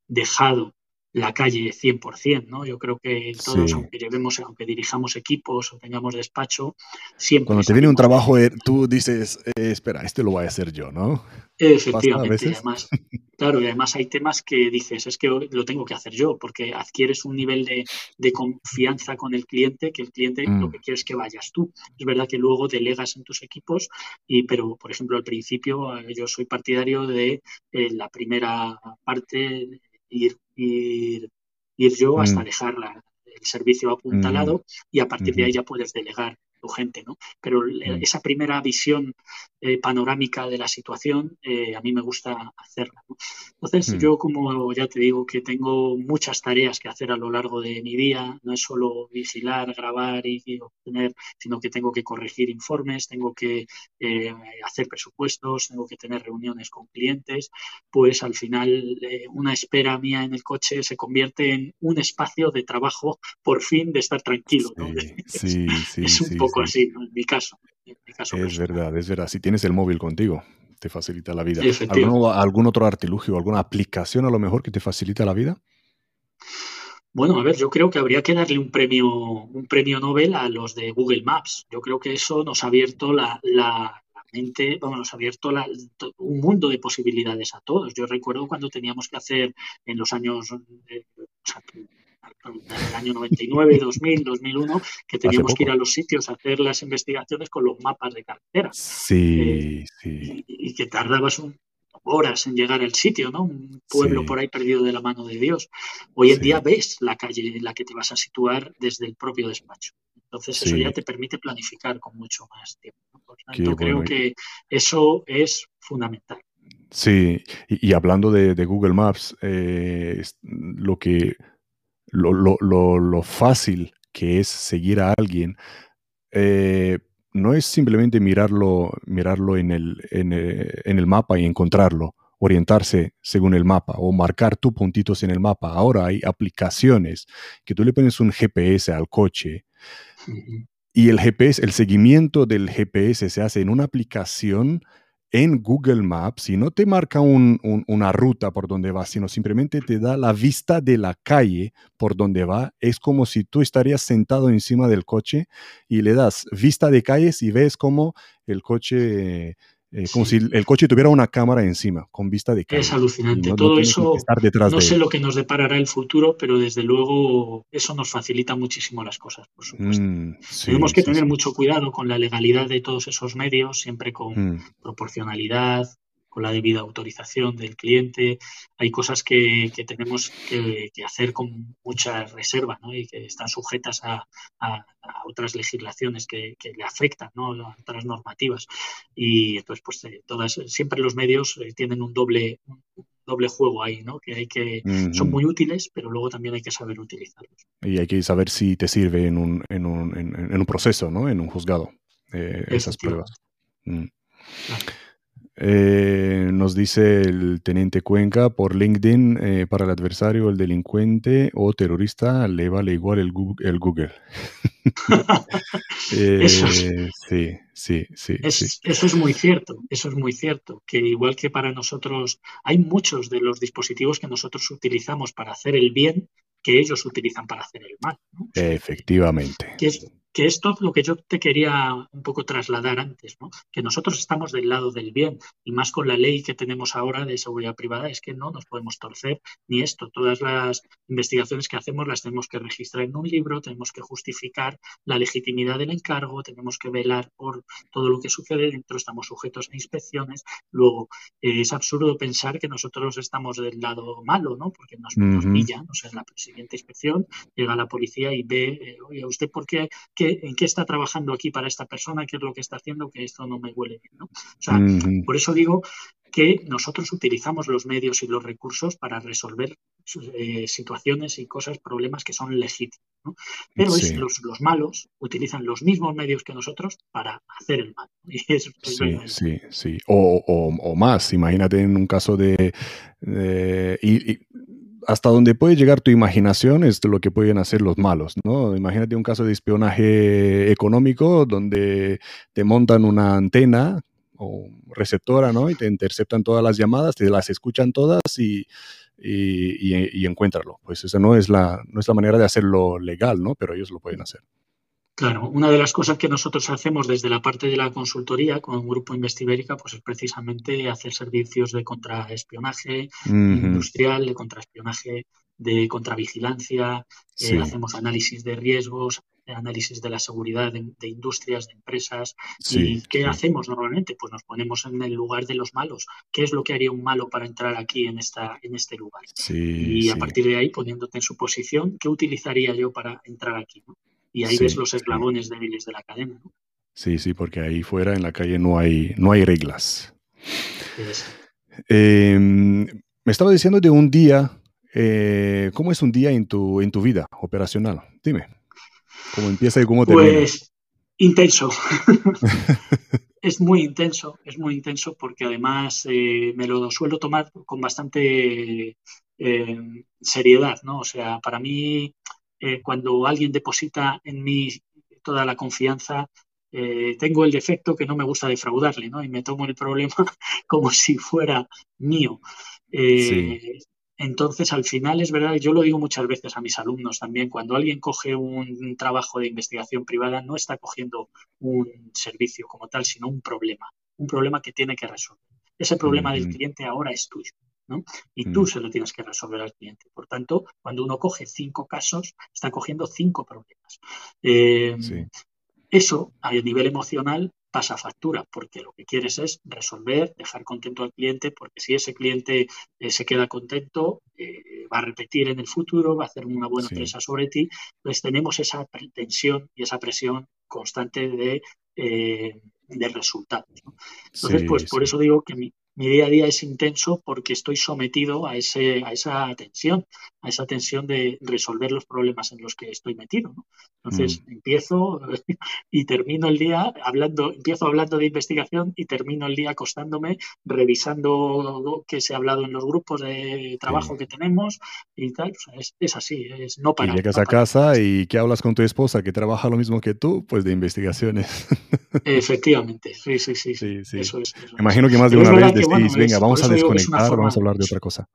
dejado la calle 100%, ¿no? Yo creo que todos, aunque llevemos, aunque dirijamos equipos o tengamos despacho, siempre... Cuando te viene un trabajo, eh, tú dices, eh, espera, este lo voy a hacer yo, ¿no? Efectivamente, además, claro, y además hay temas que dices, es que lo tengo que hacer yo, porque adquieres un nivel de, confianza con el cliente, que el cliente lo mm. que quiere es que vayas tú. Es verdad que luego delegas en tus equipos, y, pero por ejemplo al principio eh, yo soy partidario de eh, la primera parte, ir, ir, ir yo hasta mm. dejar el servicio apuntalado mm. y a partir de ahí ya puedes delegar gente, ¿no? Pero mm. esa primera visión eh, panorámica de la situación, eh, a mí me gusta hacerla. Entonces, mm. yo como ya te digo que tengo muchas tareas que hacer a lo largo de mi día, no es solo vigilar, grabar y, obtener, sino que tengo que corregir informes, tengo que eh, hacer presupuestos, tengo que tener reuniones con clientes, pues al final una espera mía en el coche se convierte en un espacio de trabajo por fin de estar tranquilo. Sí, sí, es un poco así, en mi caso. Es verdad, es verdad. Si tienes el móvil contigo, te facilita la vida. ¿Algún, otro artilugio, alguna aplicación a lo mejor que te facilita la vida? Bueno, a ver, yo creo que habría que darle un premio, un premio Nobel a los de Google Maps. Yo creo que eso nos ha abierto la, mente, vamos, nos ha abierto un mundo de posibilidades a todos. Yo recuerdo cuando teníamos que hacer en los años, eh, el año 99, 2000, 2001, que teníamos que ir a los sitios a hacer las investigaciones con los mapas de carretera. Sí, eh, sí. Y, que tardabas horas en llegar al sitio, ¿no? Un pueblo por ahí perdido de la mano de Dios. Hoy en día ves la calle en la que te vas a situar desde el propio despacho. Entonces eso ya te permite planificar con mucho más tiempo. Por creo que eso es fundamental. Sí, y, hablando de, Google Maps, eh, lo que lo, fácil que es seguir a alguien, eh, no es simplemente mirarlo, mirarlo en, el, eh, en, el mapa y encontrarlo, orientarse según el mapa o marcar tus puntitos en el mapa. Ahora hay aplicaciones que tú le pones un GPS al coche y el GPS, el seguimiento del GPS se hace en una aplicación en Google Maps y no te marca una ruta por donde va, sino simplemente te da la vista de la calle por donde va. Es como si tú estarías sentado encima del coche y le das vista de calles y ves cómo el coche eh, como si el coche tuviera una cámara encima, con vista de Es alucinante. Todo eso, no sé lo que nos deparará el futuro, pero desde luego eso nos facilita muchísimo las cosas, por supuesto. Mm, Tenemos que tener mucho cuidado con la legalidad de todos esos medios, siempre con mm. proporcionalidad, con la debida autorización del cliente. Hay cosas que, tenemos que, hacer con mucha reserva ¿no? y que están sujetas a, otras legislaciones que, le afectan, ¿no? a otras normativas. Y entonces, pues eh, todas, siempre los medios eh, tienen un doble, doble juego ahí, ¿no? Que hay que son muy útiles, pero luego también hay que saber utilizarlos. Y hay que saber si te sirve en un, en un, en, un proceso, ¿no? En un juzgado, eh, esas pruebas. Mm. Eh, nos dice el teniente Cuenca por LinkedIn, eh, para el adversario, el delincuente o terrorista le vale igual el Google. Eh, sí, sí, sí, Eso es muy cierto, eso es muy cierto, que igual que para nosotros hay muchos de los dispositivos que nosotros utilizamos para hacer el bien que ellos utilizan para hacer el mal. Efectivamente que esto es lo que yo te quería un poco trasladar antes, ¿no? que nosotros estamos del lado del bien y más con la ley que tenemos ahora de seguridad privada es que no nos podemos torcer ni esto. Todas las investigaciones que hacemos las tenemos que registrar en un libro, tenemos que justificar la legitimidad del encargo, tenemos que velar por todo lo que sucede dentro, estamos sujetos a inspecciones. Luego, eh, es absurdo pensar que nosotros estamos del lado malo, ¿no? porque nos, pillan, o sea, en la siguiente inspección llega la policía y ve, eh, oye, ¿usted por qué en qué está trabajando aquí para esta persona, qué es lo que está haciendo, que esto no me huele bien. ¿no? O sea, por eso digo que nosotros utilizamos los medios y los recursos para resolver eh, situaciones y cosas, problemas que son legítimos. ¿no? Pero los, malos utilizan los mismos medios que nosotros para hacer el mal. sí, sí, sí. O, más, imagínate en un caso de... y, hasta donde puede llegar tu imaginación es lo que pueden hacer los malos, ¿no? Imagínate un caso de espionaje económico donde te montan una antena o receptora, ¿no? Y te interceptan todas las llamadas, te las escuchan todas y, y, encuéntralo. Pues esa no es, la, no es la manera de hacerlo legal, ¿no? Pero ellos lo pueden hacer. Claro, una de las cosas que nosotros hacemos desde la parte de la consultoría con Grupo Investibérica pues es precisamente hacer servicios de contraespionaje industrial, de contraespionaje, de contravigilancia, eh, hacemos análisis de riesgos, análisis de la seguridad de, industrias, de empresas. ¿Y qué hacemos normalmente? Pues nos ponemos en el lugar de los malos. ¿Qué es lo que haría un malo para entrar aquí en, esta, en este lugar? y a partir de ahí, poniéndote en su posición, ¿qué utilizaría yo para entrar aquí? Y ahí ves los eslabones débiles de la cadena. Sí, sí, porque ahí fuera en la calle no hay, no hay reglas. Em, me estaba diciendo de un día, eh, ¿cómo es un día en tu, en tu vida operacional? Dime. ¿Cómo empieza y cómo termina? Pues intenso. es muy intenso, es muy intenso porque además eh, me lo suelo tomar con bastante eh, seriedad, ¿no? O sea, para mí, eh, cuando alguien deposita en mí toda la confianza, tengo el defecto que no me gusta defraudarle, ¿no? Y me tomo el problema como si fuera mío. Sí. Entonces, al final es verdad, yo lo digo muchas veces a mis alumnos también, cuando alguien coge un trabajo de investigación privada, no está cogiendo un servicio como tal, sino un problema, un problema que tiene que resolver. Ese problema del cliente ahora es tuyo. ¿No? Y tú se lo tienes que resolver al cliente. Por tanto, cuando uno coge cinco casos, está cogiendo cinco problemas. Eh, eso, a nivel emocional, pasa factura, porque lo que quieres es resolver, dejar contento al cliente, porque si ese cliente eh, se queda contento, eh, va a repetir en el futuro, va a hacer una buena empresa sobre ti. Entonces tenemos esa tensión y esa presión constante de, eh, resultados. Entonces, pues por eso digo que mi, mi día a día es intenso porque estoy sometido a, ese, a esa tensión, a esa tensión de resolver los problemas en los que estoy metido. Entonces mm. empiezo y termino el día hablando, empiezo hablando de investigación y termino el día acostándome revisando que se ha hablado en los grupos de trabajo que tenemos y tal. es, así, es no para. Y llegas a casa y que hablas con tu esposa que trabaja lo mismo que tú, pues de investigaciones. Efectivamente, sí, sí, sí. Eso es, imagino que más de una vez venga, vamos a desconectar, vamos a hablar de otra cosa.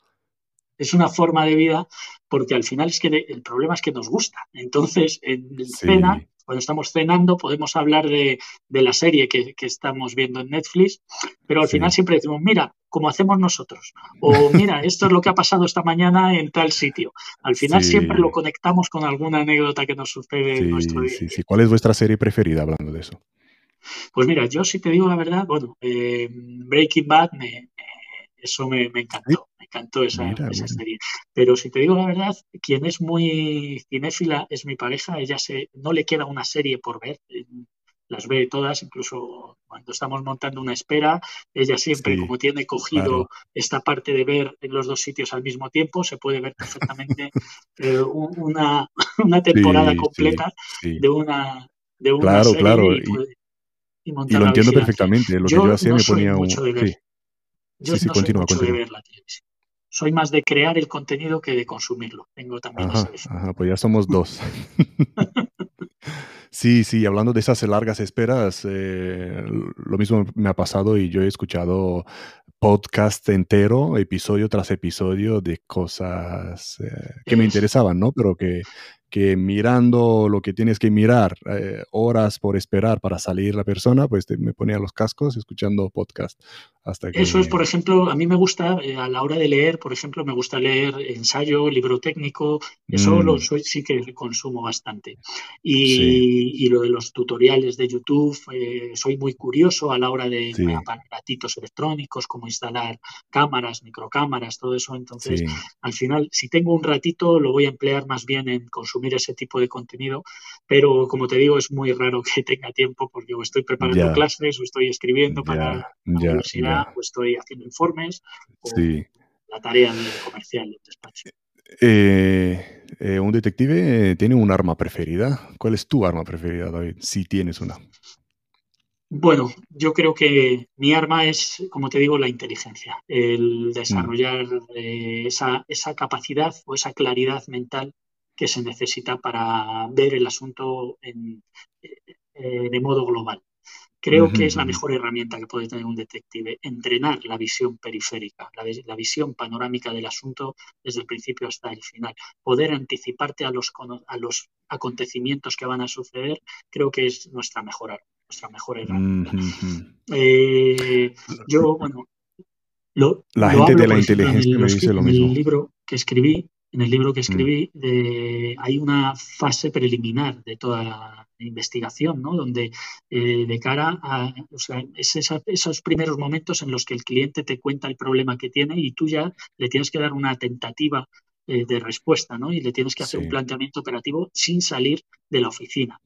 Es una forma de vida porque al final es que el problema es que nos gusta. Entonces, en cena, cuando estamos cenando, podemos hablar de, la serie que, estamos viendo en Netflix, pero al final siempre decimos, mira, como hacemos nosotros, o mira, esto es lo que ha pasado esta mañana en tal sitio. Al final siempre lo conectamos con alguna anécdota que nos sucede en nuestro día. ¿Cuál es vuestra serie preferida hablando de eso? Pues mira, yo si te digo la verdad, bueno, eh, Breaking Bad me, eso me, encantó, me encantó esa, serie. Pero si te digo la verdad, quien es muy cinéfila es mi pareja, ella se, no le queda una serie por ver, eh, las ve todas, incluso cuando estamos montando una espera, ella siempre, como tiene cogido esta parte de ver en los dos sitios al mismo tiempo, se puede ver perfectamente eh, una, temporada completa de una de una claro, claro. Y, lo entiendo perfectamente. Lo que yo hacía me ponía un. Yo no soy mucho de ver la televisión. Soy más de crear el contenido que de consumirlo. Tengo también ajá, ajá, pues ya somos dos. sí, sí, hablando de esas largas esperas, eh, lo mismo me ha pasado y yo he escuchado podcast entero, episodio tras episodio, de cosas eh, que me interesaban, ¿no? Pero que que mirando lo que tienes que mirar, eh, horas por esperar para salir la persona, pues me ponía los cascos escuchando podcast. Hasta que... Eso es, por ejemplo, a mí me gusta, eh, a la hora de leer, por ejemplo, me gusta leer ensayo, libro técnico, eso lo mm. soy, sí que consumo bastante. Y, y, lo de los tutoriales de YouTube, eh, soy muy curioso a la hora de sí. aparatitos electrónicos, cómo instalar cámaras, microcámaras, todo eso. Entonces, al final, si tengo un ratito, lo voy a emplear más bien en consumir ese tipo de contenido, pero como te digo, es muy raro que tenga tiempo porque o estoy preparando clases o estoy escribiendo para la universidad o estoy haciendo informes o la tarea comercial del despacho. Eh, eh, un detective tiene un arma preferida. ¿Cuál es tu arma preferida, David? Si tienes una. Bueno, yo creo que mi arma es, como te digo, la inteligencia, el desarrollar mm. eh, esa, esa, capacidad o esa claridad mental que se necesita para ver el asunto en, eh, de modo global. Creo que es la mejor herramienta que puede tener un detective, entrenar la visión periférica, la, visión panorámica del asunto desde el principio hasta el final. Poder anticiparte a los, a los acontecimientos que van a suceder, creo que es nuestra mejor, nuestra mejor herramienta. Eh, yo, bueno, lo, la gente de la inteligencia me dice lo mismo. En el libro que escribí, en el libro que mm. escribí, hay una fase preliminar de toda la investigación, ¿no? Donde eh, de cara a, o sea, es esos primeros momentos en los que el cliente te cuenta el problema que tiene y tú ya le tienes que dar una tentativa eh, de respuesta, ¿no? Y le tienes que hacer un planteamiento operativo sin salir de la oficina.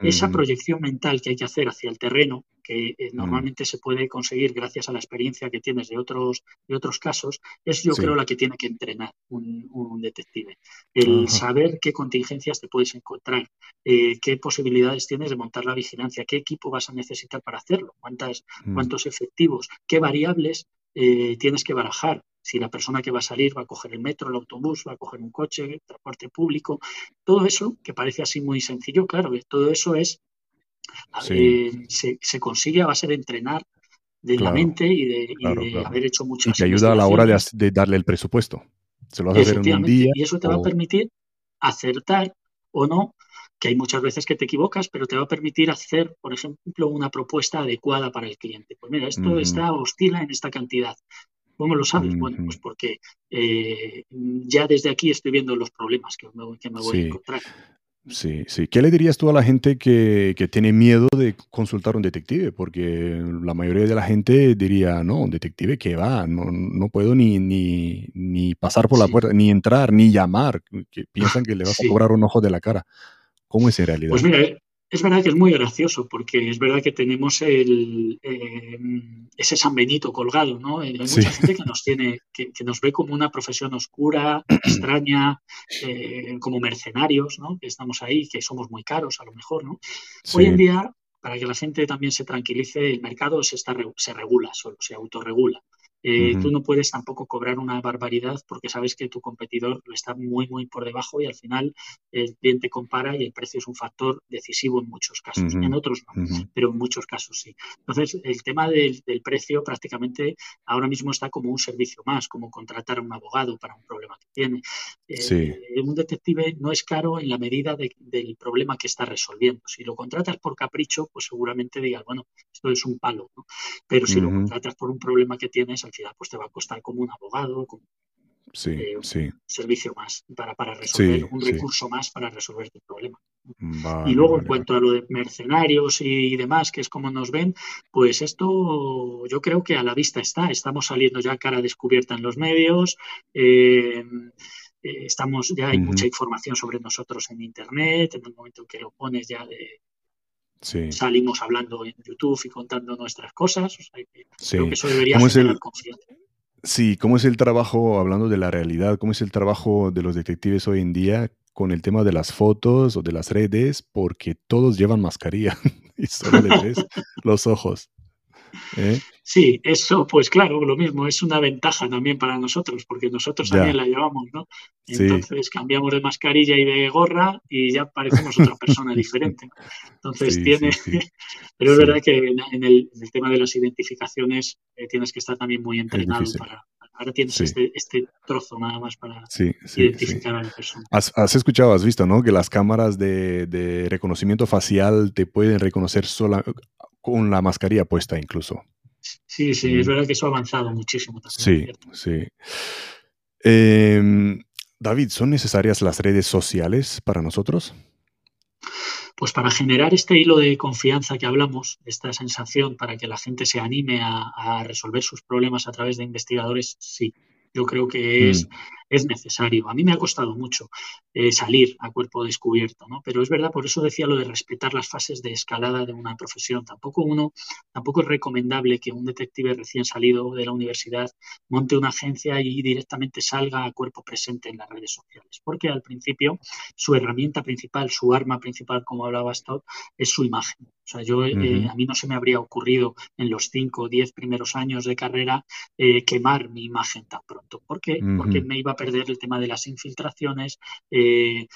Esa proyección mental que hay que hacer hacia el terreno, que eh, normalmente se puede conseguir gracias a la experiencia que tienes de otros, de otros casos, es yo creo la que tiene que entrenar un, detective. El saber qué contingencias te puedes encontrar, eh, qué posibilidades tienes de montar la vigilancia, qué equipo vas a necesitar para hacerlo, cuántas, mm. cuántos efectivos, qué variables eh, tienes que barajar. Si la persona que va a salir va a coger el metro, el autobús, va a coger un coche, el transporte público, todo eso que parece así muy sencillo, claro, que todo eso es eh, se, consigue a base de entrenar de la mente y de, haber hecho muchas Y te ayuda a la hora de, darle el presupuesto. Se lo vas a hacer en un día. Y eso te va a permitir acertar o no que hay muchas veces que te equivocas, pero te va a permitir hacer, por ejemplo, una propuesta adecuada para el cliente. Pues mira, esto está oscila en esta cantidad. ¿Cómo lo sabes? Bueno, pues porque eh, ya desde aquí estoy viendo los problemas que me, voy a encontrar. Sí, sí. ¿Qué le dirías tú a la gente que, tiene miedo de consultar a un detective? Porque la mayoría de la gente diría, no, un detective que va, no, no puedo ni, ni, ni pasar por la puerta, ni entrar, ni llamar, que piensan que le vas a cobrar un ojo de la cara. ¿Cómo es en realidad? Pues mira, es verdad que es muy gracioso, porque es verdad que tenemos el, eh, ese San Benito colgado, ¿no? Hay mucha gente que nos tiene, que, nos ve como una profesión oscura, extraña, eh, como mercenarios, ¿no? Que estamos ahí, que somos muy caros a lo mejor, ¿no? Hoy en día, para que la gente también se tranquilice, el mercado se, está, se regula solo, se autorregula. Eh, tú no puedes tampoco cobrar una barbaridad porque sabes que tu competidor está muy, muy por debajo y al final el cliente compara y el precio es un factor decisivo en muchos casos. En otros no, pero en muchos casos sí. Entonces, el tema del, precio prácticamente ahora mismo está como un servicio más, como contratar a un abogado para un problema que tiene. Eh, un detective no es caro en la medida del problema que está resolviendo. Si lo contratas por capricho, pues seguramente digas, bueno, esto es un palo, ¿no? Pero si lo contratas por un problema que tienes, al pues te va a costar como un abogado, como eh, un servicio más para, para resolver, un recurso más para resolver tu problema. y luego, en cuanto a lo de mercenarios y demás, que es como nos ven, pues esto yo creo que a la vista está. Estamos saliendo ya cara descubierta en los medios. Eh, eh, estamos, ya hay mucha información sobre nosotros en Internet. En el momento que lo pones ya de, Salimos hablando en YouTube y contando nuestras cosas. Creo que eso debería ser el... confianza. Sí, ¿cómo es el trabajo, hablando de la realidad, cómo es el trabajo de los detectives hoy en día con el tema de las fotos o de las redes? Porque todos llevan mascarilla y solo le ves los ojos. ¿Eh? Sí, eso, pues claro, lo mismo, es una ventaja también para nosotros, porque nosotros también la llevamos, ¿no? entonces cambiamos de mascarilla y de gorra y ya parecemos otra persona diferente. Entonces tiene, pero es verdad que en el, tema de las identificaciones eh, tienes que estar también muy entrenado para, Ahora tienes este, este, trozo nada más para identificar a la persona. Has, escuchado, has visto, ¿no? Que las cámaras de, de reconocimiento facial te pueden reconocer sola, con la mascarilla puesta incluso. Sí, sí, es mm. verdad que eso ha avanzado muchísimo también. Sí, sí. Em, David, ¿son necesarias las redes sociales para nosotros? Pues para generar este hilo de confianza que hablamos, esta sensación para que la gente se anime a resolver sus problemas a través de investigadores, sí. Yo creo que es, mm. Es necesario. A mí me ha costado mucho eh, salir a cuerpo descubierto, ¿no? Pero es verdad, por eso decía lo de respetar las fases de escalada de una profesión. Tampoco uno, tampoco es recomendable que un detective recién salido de la universidad monte una agencia y directamente salga a cuerpo presente en las redes sociales. Porque al principio su herramienta principal, su arma principal, como hablaba Stott, es su imagen. O sea, yo, eh, a mí no se me habría ocurrido en los cinco o diez primeros años de carrera eh, quemar mi imagen tan pronto. ¿Por qué? Porque me iba a perder el tema de las infiltraciones. Eh,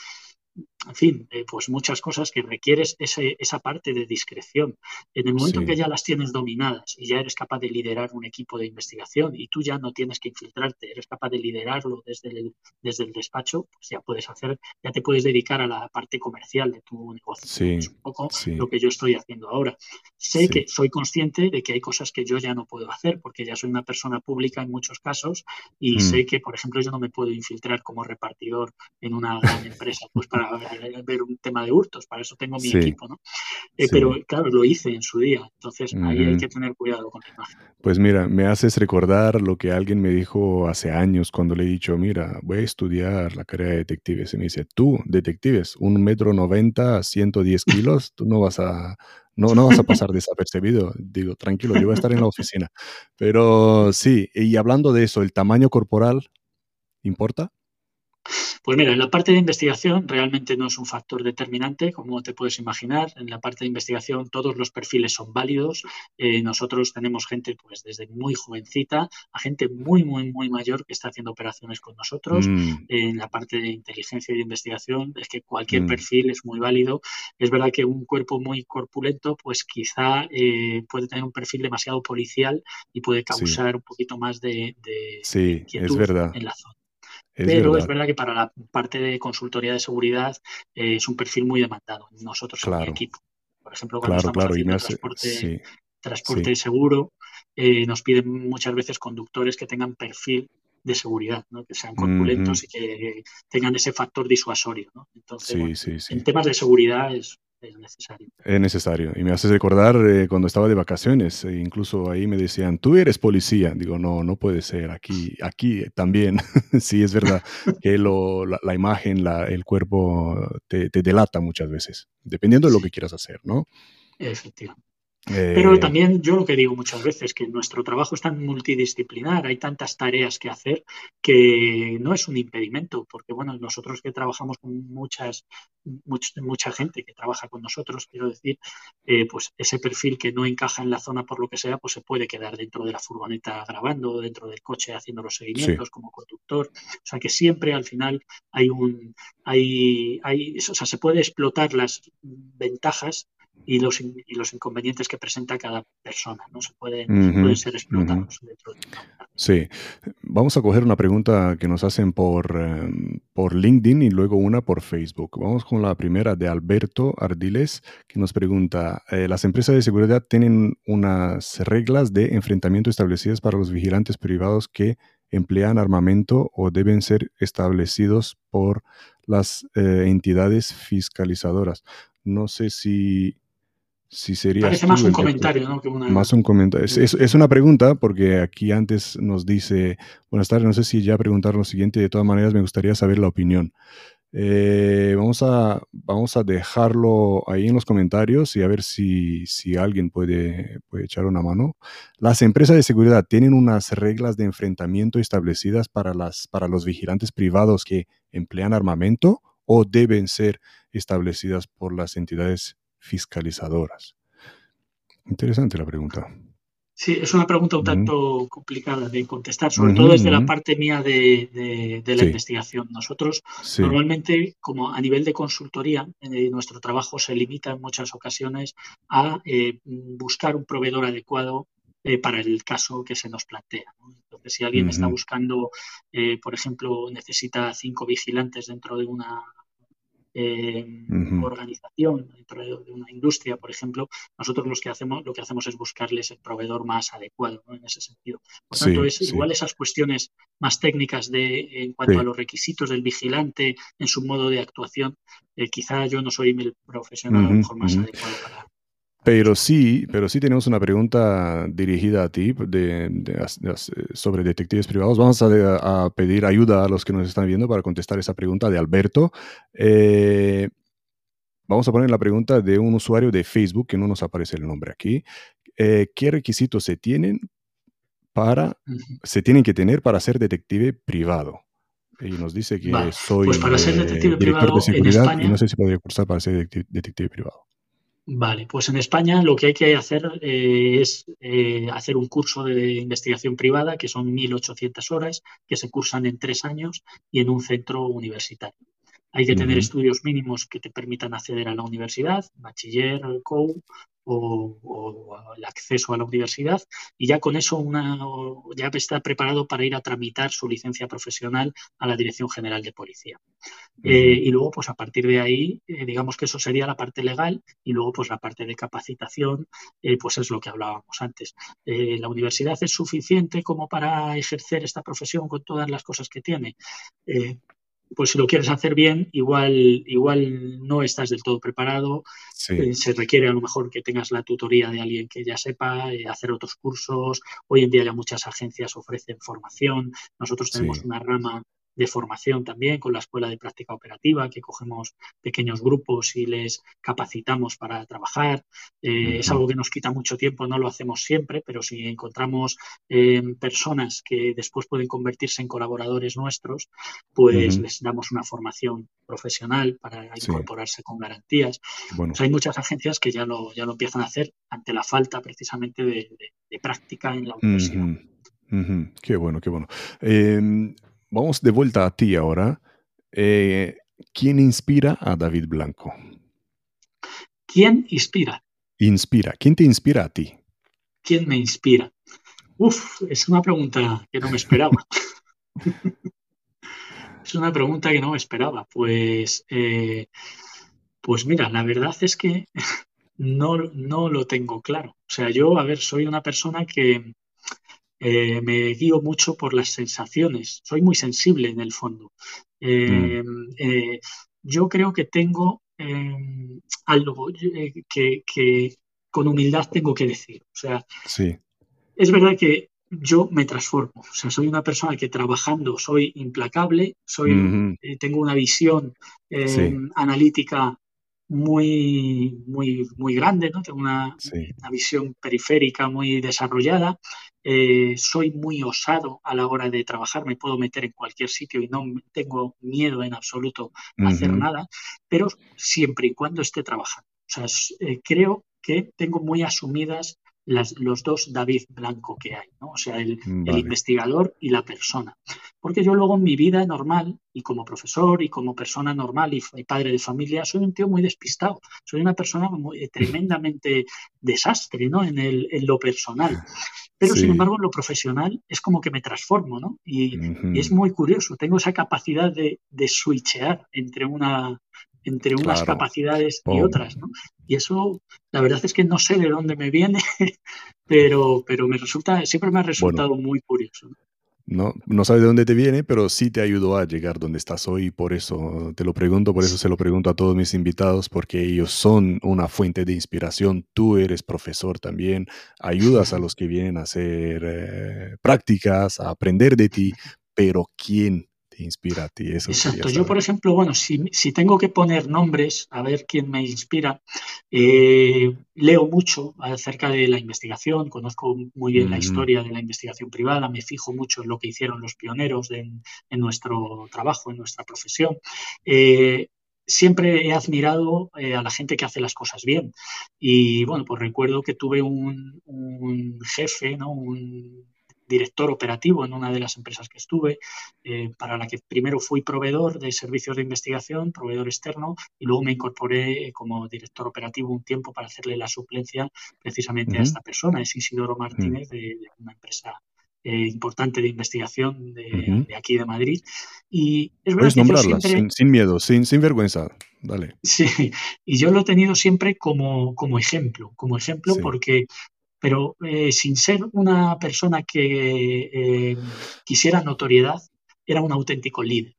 en fin, eh, pues muchas cosas que requieres esa parte de discreción. En el momento en que ya las tienes dominadas y ya eres capaz de liderar un equipo de investigación y tú ya no tienes que infiltrarte, eres capaz de liderarlo desde el, desde el despacho, pues ya puedes hacer, ya te puedes dedicar a la parte comercial de tu negocio. es un poco lo que yo estoy haciendo ahora. Sé que soy consciente de que hay cosas que yo ya no puedo hacer porque ya soy una persona pública en muchos casos y mm. sé que, por ejemplo, yo no me puedo infiltrar como repartidor en una gran empresa pues para ver un tema de hurtos, para eso tengo mi equipo, ¿no? Eh, pero claro, lo hice en su día, entonces ahí hay que tener cuidado con la imagen. Pues mira, me haces recordar lo que alguien me dijo hace años cuando le he dicho, mira, voy a estudiar la carrera de detectives. Y me dice, tú, detectives, un metro noventa, 110 kilos, tú no vas a no, no vas a pasar desapercibido. Digo, tranquilo, yo voy a estar en la oficina. Pero sí, y hablando de eso, ¿el tamaño corporal importa? Pues mira, en la parte de investigación realmente no es un factor determinante, como te puedes imaginar. En la parte de investigación todos los perfiles son válidos. Eh, nosotros tenemos gente pues desde muy jovencita a gente muy, muy, muy mayor que está haciendo operaciones con nosotros. Mm. en la parte de inteligencia y de investigación es que cualquier mm. perfil es muy válido. Es verdad que un cuerpo muy corpulento pues quizá eh, puede tener un perfil demasiado policial y puede causar un poquito más de, de sí, es verdad. en la zona. Pero es verdad que para la parte de consultoría de seguridad eh, es un perfil muy demandado. Nosotros en mi equipo. Por ejemplo, cuando estamos haciendo transporte, transporte seguro, eh, nos piden muchas veces conductores que tengan perfil de seguridad, ¿no? que sean corpulentos y que tengan ese factor disuasorio. ¿no? Entonces, en temas de seguridad es, es necesario. Es necesario. Y me haces recordar eh, cuando estaba de vacaciones, e incluso ahí me decían, tú eres policía. Digo, no, no puede ser. Aquí, aquí también. sí, es verdad que lo, la, imagen, la, el cuerpo te, te, delata muchas veces, dependiendo de lo que quieras hacer, ¿no? Efectivamente. Pero eh, también yo lo que digo muchas veces, que nuestro trabajo es tan multidisciplinar, hay tantas tareas que hacer que no es un impedimento, porque bueno, nosotros que trabajamos con muchas, mucha gente que trabaja con nosotros, quiero decir, eh, pues ese perfil que no encaja en la zona por lo que sea, pues se puede quedar dentro de la furgoneta grabando, dentro del coche haciendo los seguimientos como conductor. O sea que siempre al final hay un, hay, hay, o sea, se puede explotar las ventajas y los, y los inconvenientes que presenta cada persona, ¿no? Se pueden, pueden ser explotados dentro de Sí, vamos a coger una pregunta que nos hacen por, em, por LinkedIn y luego una por Facebook. Vamos con la primera de Alberto Ardiles, que nos pregunta, eh, ¿las empresas de seguridad tienen unas reglas de enfrentamiento establecidas para los vigilantes privados que emplean armamento o deben ser establecidos por las eh, entidades fiscalizadoras? No sé si sería. Parece más un comentario, ¿no? Más un comentario. Es, una pregunta, porque aquí antes nos dice, buenas tardes, no sé si ya preguntar lo siguiente, de todas maneras me gustaría saber la opinión. Eh, vamos, a, vamos a dejarlo ahí en los comentarios y a ver si, si alguien puede, puede echar una mano. Las empresas de seguridad tienen unas reglas de enfrentamiento establecidas para, las, para los vigilantes privados que emplean armamento o deben ser establecidas por las entidades fiscalizadoras? Interesante la pregunta. Sí, es una pregunta un tanto complicada de contestar, sobre todo desde la parte mía de, la investigación. Nosotros normalmente, como a nivel de consultoría, eh, nuestro trabajo se limita en muchas ocasiones a eh, buscar un proveedor adecuado eh, para el caso que se nos plantea. Entonces, si alguien está buscando, por ejemplo, necesita cinco vigilantes dentro de una organización, dentro de, una industria, por ejemplo, nosotros los que hacemos, lo que hacemos es buscarles el proveedor más adecuado en ese sentido. Por tanto, es igual esas cuestiones más técnicas de en cuanto a los requisitos del vigilante en su modo de actuación, eh, quizá yo no soy el profesional a lo mejor más adecuado para, pero sí, pero sí tenemos una pregunta dirigida a ti de, sobre detectives privados. Vamos a, pedir ayuda a los que nos están viendo para contestar esa pregunta de Alberto. Eh, vamos a poner la pregunta de un usuario de Facebook, que no nos aparece el nombre aquí. Eh, ¿Qué requisitos se tienen para, se tienen que tener para ser detective privado? Y nos dice que soy pues para ser detective privado de seguridad y no sé si podría cursar para ser detective privado. Vale, pues en España lo que hay que hacer eh, es eh, hacer un curso de investigación privada, que son 1.800 horas, que se cursan en tres años y en un centro universitario. Hay que tener estudios mínimos que te permitan acceder a la universidad, bachiller, COU o, el acceso a la universidad y ya con eso una, ya está preparado para ir a tramitar su licencia profesional a la Dirección General de Policía. Eh, y luego, pues a partir de ahí, eh, digamos que eso sería la parte legal y luego, pues la parte de capacitación, eh, pues es lo que hablábamos antes. la universidad es suficiente como para ejercer esta profesión con todas las cosas que tiene pues si lo quieres hacer bien, igual, igual no estás del todo preparado. Eh, se requiere a lo mejor que tengas la tutoría de alguien que ya sepa, eh, hacer otros cursos. Hoy en día ya muchas agencias ofrecen formación. Nosotros tenemos una rama de formación también con la Escuela de Práctica Operativa, que cogemos pequeños grupos y les capacitamos para trabajar. Eh, es algo que nos quita mucho tiempo, no lo hacemos siempre, pero si encontramos eh, personas que después pueden convertirse en colaboradores nuestros, pues les damos una formación profesional para incorporarse con garantías. Bueno. hay muchas agencias que ya lo, ya lo empiezan a hacer ante la falta precisamente de, práctica en la universidad. Qué bueno, qué bueno. Em, Vamos de vuelta a ti ahora. Eh, ¿Quién inspira a David Blanco? ¿Quién inspira? Inspira. ¿Quién te inspira a ti? ¿Quién me inspira? Uf, es una pregunta que no me esperaba. es una pregunta que no me esperaba. Pues, eh, pues mira, la verdad es que no, no lo tengo claro. O sea, yo, a ver, soy una persona que, eh, me guío mucho por las sensaciones, soy muy sensible en el fondo. Eh, mm. eh, yo creo que tengo algo que, con humildad tengo que decir. O sea, es verdad que yo me transformo. O sea, soy una persona que trabajando soy implacable, soy, tengo una visión analítica muy, muy, muy grande, ¿no? Tengo una, una, visión periférica muy desarrollada eh, soy muy osado a la hora de trabajar, me puedo meter en cualquier sitio y no tengo miedo en absoluto a hacer nada, pero siempre y cuando esté trabajando. O sea, eh, creo que tengo muy asumidas los dos David Blanco que hay, ¿no? O sea, el, investigador y la persona. Porque yo luego en mi vida normal, y como profesor y como persona normal y, padre de familia, soy un tío muy despistado. Soy una persona muy, eh, tremendamente desastre, ¿no? En, el, en lo personal. Pero sin embargo, en lo profesional es como que me transformo, ¿no? Y, es muy curioso. Tengo esa capacidad de, de switchear entre una, entre unas capacidades y otras, ¿no? Y eso, la verdad es que no sé de dónde me viene, pero, pero me resulta, siempre me ha resultado muy curioso. No, no sabes de dónde te viene, pero sí te ayudó a llegar donde estás hoy. Por eso te lo pregunto, por eso se lo pregunto a todos mis invitados, porque ellos son una fuente de inspiración. Tú eres profesor también, ayudas a los que vienen a hacer eh, prácticas, a aprender de ti, pero ¿quién inspira a ti? Eso Exacto. Yo, por ejemplo, bueno, si, tengo que poner nombres, a ver quién me inspira, eh, leo mucho acerca de la investigación, conozco muy bien la historia de la investigación privada, me fijo mucho en lo que hicieron los pioneros en, nuestro trabajo, en nuestra profesión. Eh, siempre he admirado eh, a la gente que hace las cosas bien. Y bueno, pues recuerdo que tuve un, un jefe, ¿no? un director operativo en una de las empresas que estuve, eh, para la que primero fui proveedor de servicios de investigación, proveedor externo, y luego me incorporé como director operativo un tiempo para hacerle la suplencia precisamente a esta persona, es Isidoro Martínez, de, una empresa eh, importante de investigación de, aquí de Madrid. Y es Puedes nombrarla sin, miedo, sin, sin vergüenza. Dale. Sí, y yo lo he tenido siempre como, como ejemplo, como ejemplo porque pero eh, sin ser una persona que eh, quisiera notoriedad, era un auténtico líder.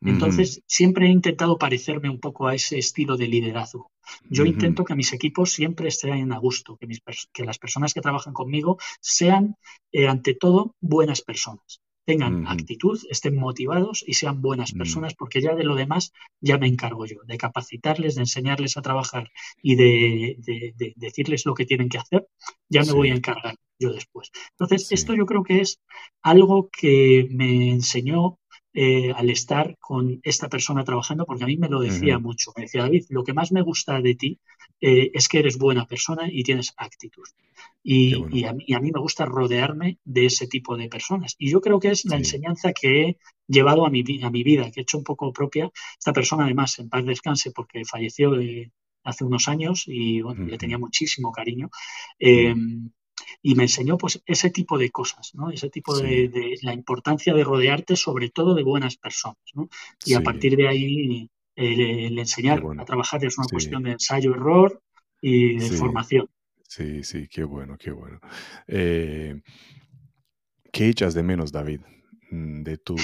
Entonces, siempre he intentado parecerme un poco a ese estilo de liderazgo. Yo intento que mis equipos siempre estén a gusto, que, que, las personas que trabajan conmigo sean, eh, ante todo, buenas personas tengan actitud, estén motivados y sean buenas mm. personas, porque ya de lo demás ya me encargo yo, de capacitarles, de enseñarles a trabajar y de, decirles lo que tienen que hacer, ya me voy a encargar yo después. Entonces, esto yo creo que es algo que me enseñó eh, al estar con esta persona trabajando, porque a mí me lo decía mucho. Me decía, David, lo que más me gusta de ti eh, es que eres buena persona y tienes actitud. Y, a mí, me gusta rodearme de ese tipo de personas. Y yo creo que es la enseñanza que he llevado a mi, a mi vida, que he hecho un poco propia. Esta persona, además, en paz descanse, porque falleció hace unos años y le tenía muchísimo cariño. Em, y me enseñó pues ese tipo de cosas, ¿no? Ese tipo de, la importancia de rodearte sobre todo de buenas personas, ¿no? Y a partir de ahí el, enseñar a trabajar es una cuestión de ensayo-error y de formación. Sí, sí, qué bueno, qué bueno. Eh, ¿Qué echas de menos, David, mm, de tu,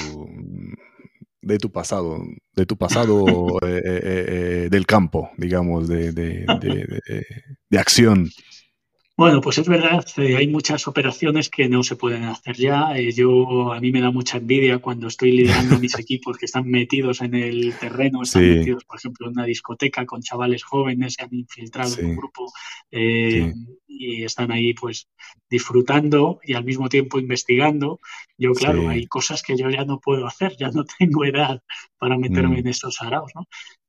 de tu pasado, de tu pasado eh, eh, del campo, digamos, de, de acción? Bueno, pues es verdad, eh, hay muchas operaciones que no se pueden hacer ya. Eh, yo a mí me da mucha envidia cuando estoy liderando mis equipos que están metidos en el terreno, están metidos, por ejemplo, en una discoteca con chavales jóvenes que han infiltrado en un grupo eh, y están ahí, pues, disfrutando y al mismo tiempo investigando. Yo, claro, hay cosas que yo ya no puedo hacer, ya no tengo edad para meterme mm. en esos araos, ¿no?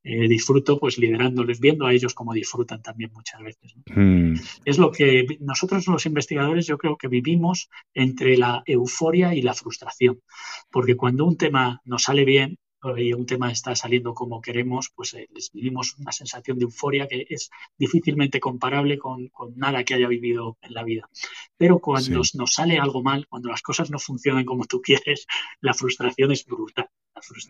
Eh, disfruto pues liderándoles, viendo a ellos cómo disfrutan también muchas veces. Mm. Es lo que nosotros los investigadores yo creo que vivimos entre la euforia y la frustración, porque cuando un tema nos sale bien, y un tema está saliendo como queremos, pues eh, les vivimos una sensación de euforia que es difícilmente comparable con, nada que haya vivido en la vida. Pero cuando nos sale algo mal, cuando las cosas no funcionan como tú quieres, la frustración es brutal.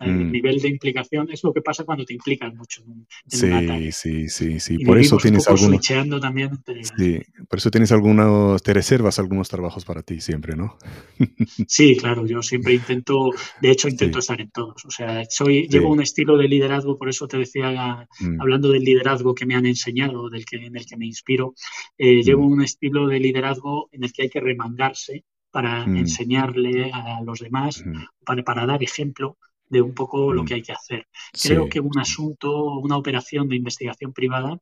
El mm. nivel de implicación es lo que pasa cuando te implicas mucho en, sí, Sí, sí, sí. por eso tienes algunos. También Sí, por eso tienes algunos, te reservas algunos trabajos para ti siempre, ¿no? sí, claro, yo siempre intento, de hecho intento estar en todos. O sea, soy, llevo un estilo de liderazgo, por eso te decía, mm. hablando del liderazgo que me han enseñado, del que, en el que me inspiro, eh, llevo mm. un estilo de liderazgo en el que hay que remangarse para enseñarle a los demás, para, para dar ejemplo de un poco lo mm. que hay que hacer. Creo que un asunto, una operación de investigación privada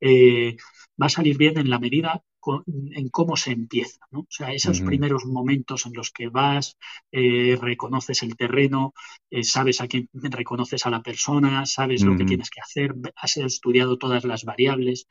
eh, va a salir bien en la medida en cómo se empieza. ¿no? O sea, esos primeros momentos en los que vas, eh, reconoces el terreno, eh, sabes a quién reconoces a la persona, sabes lo que tienes que hacer, has estudiado todas las variables.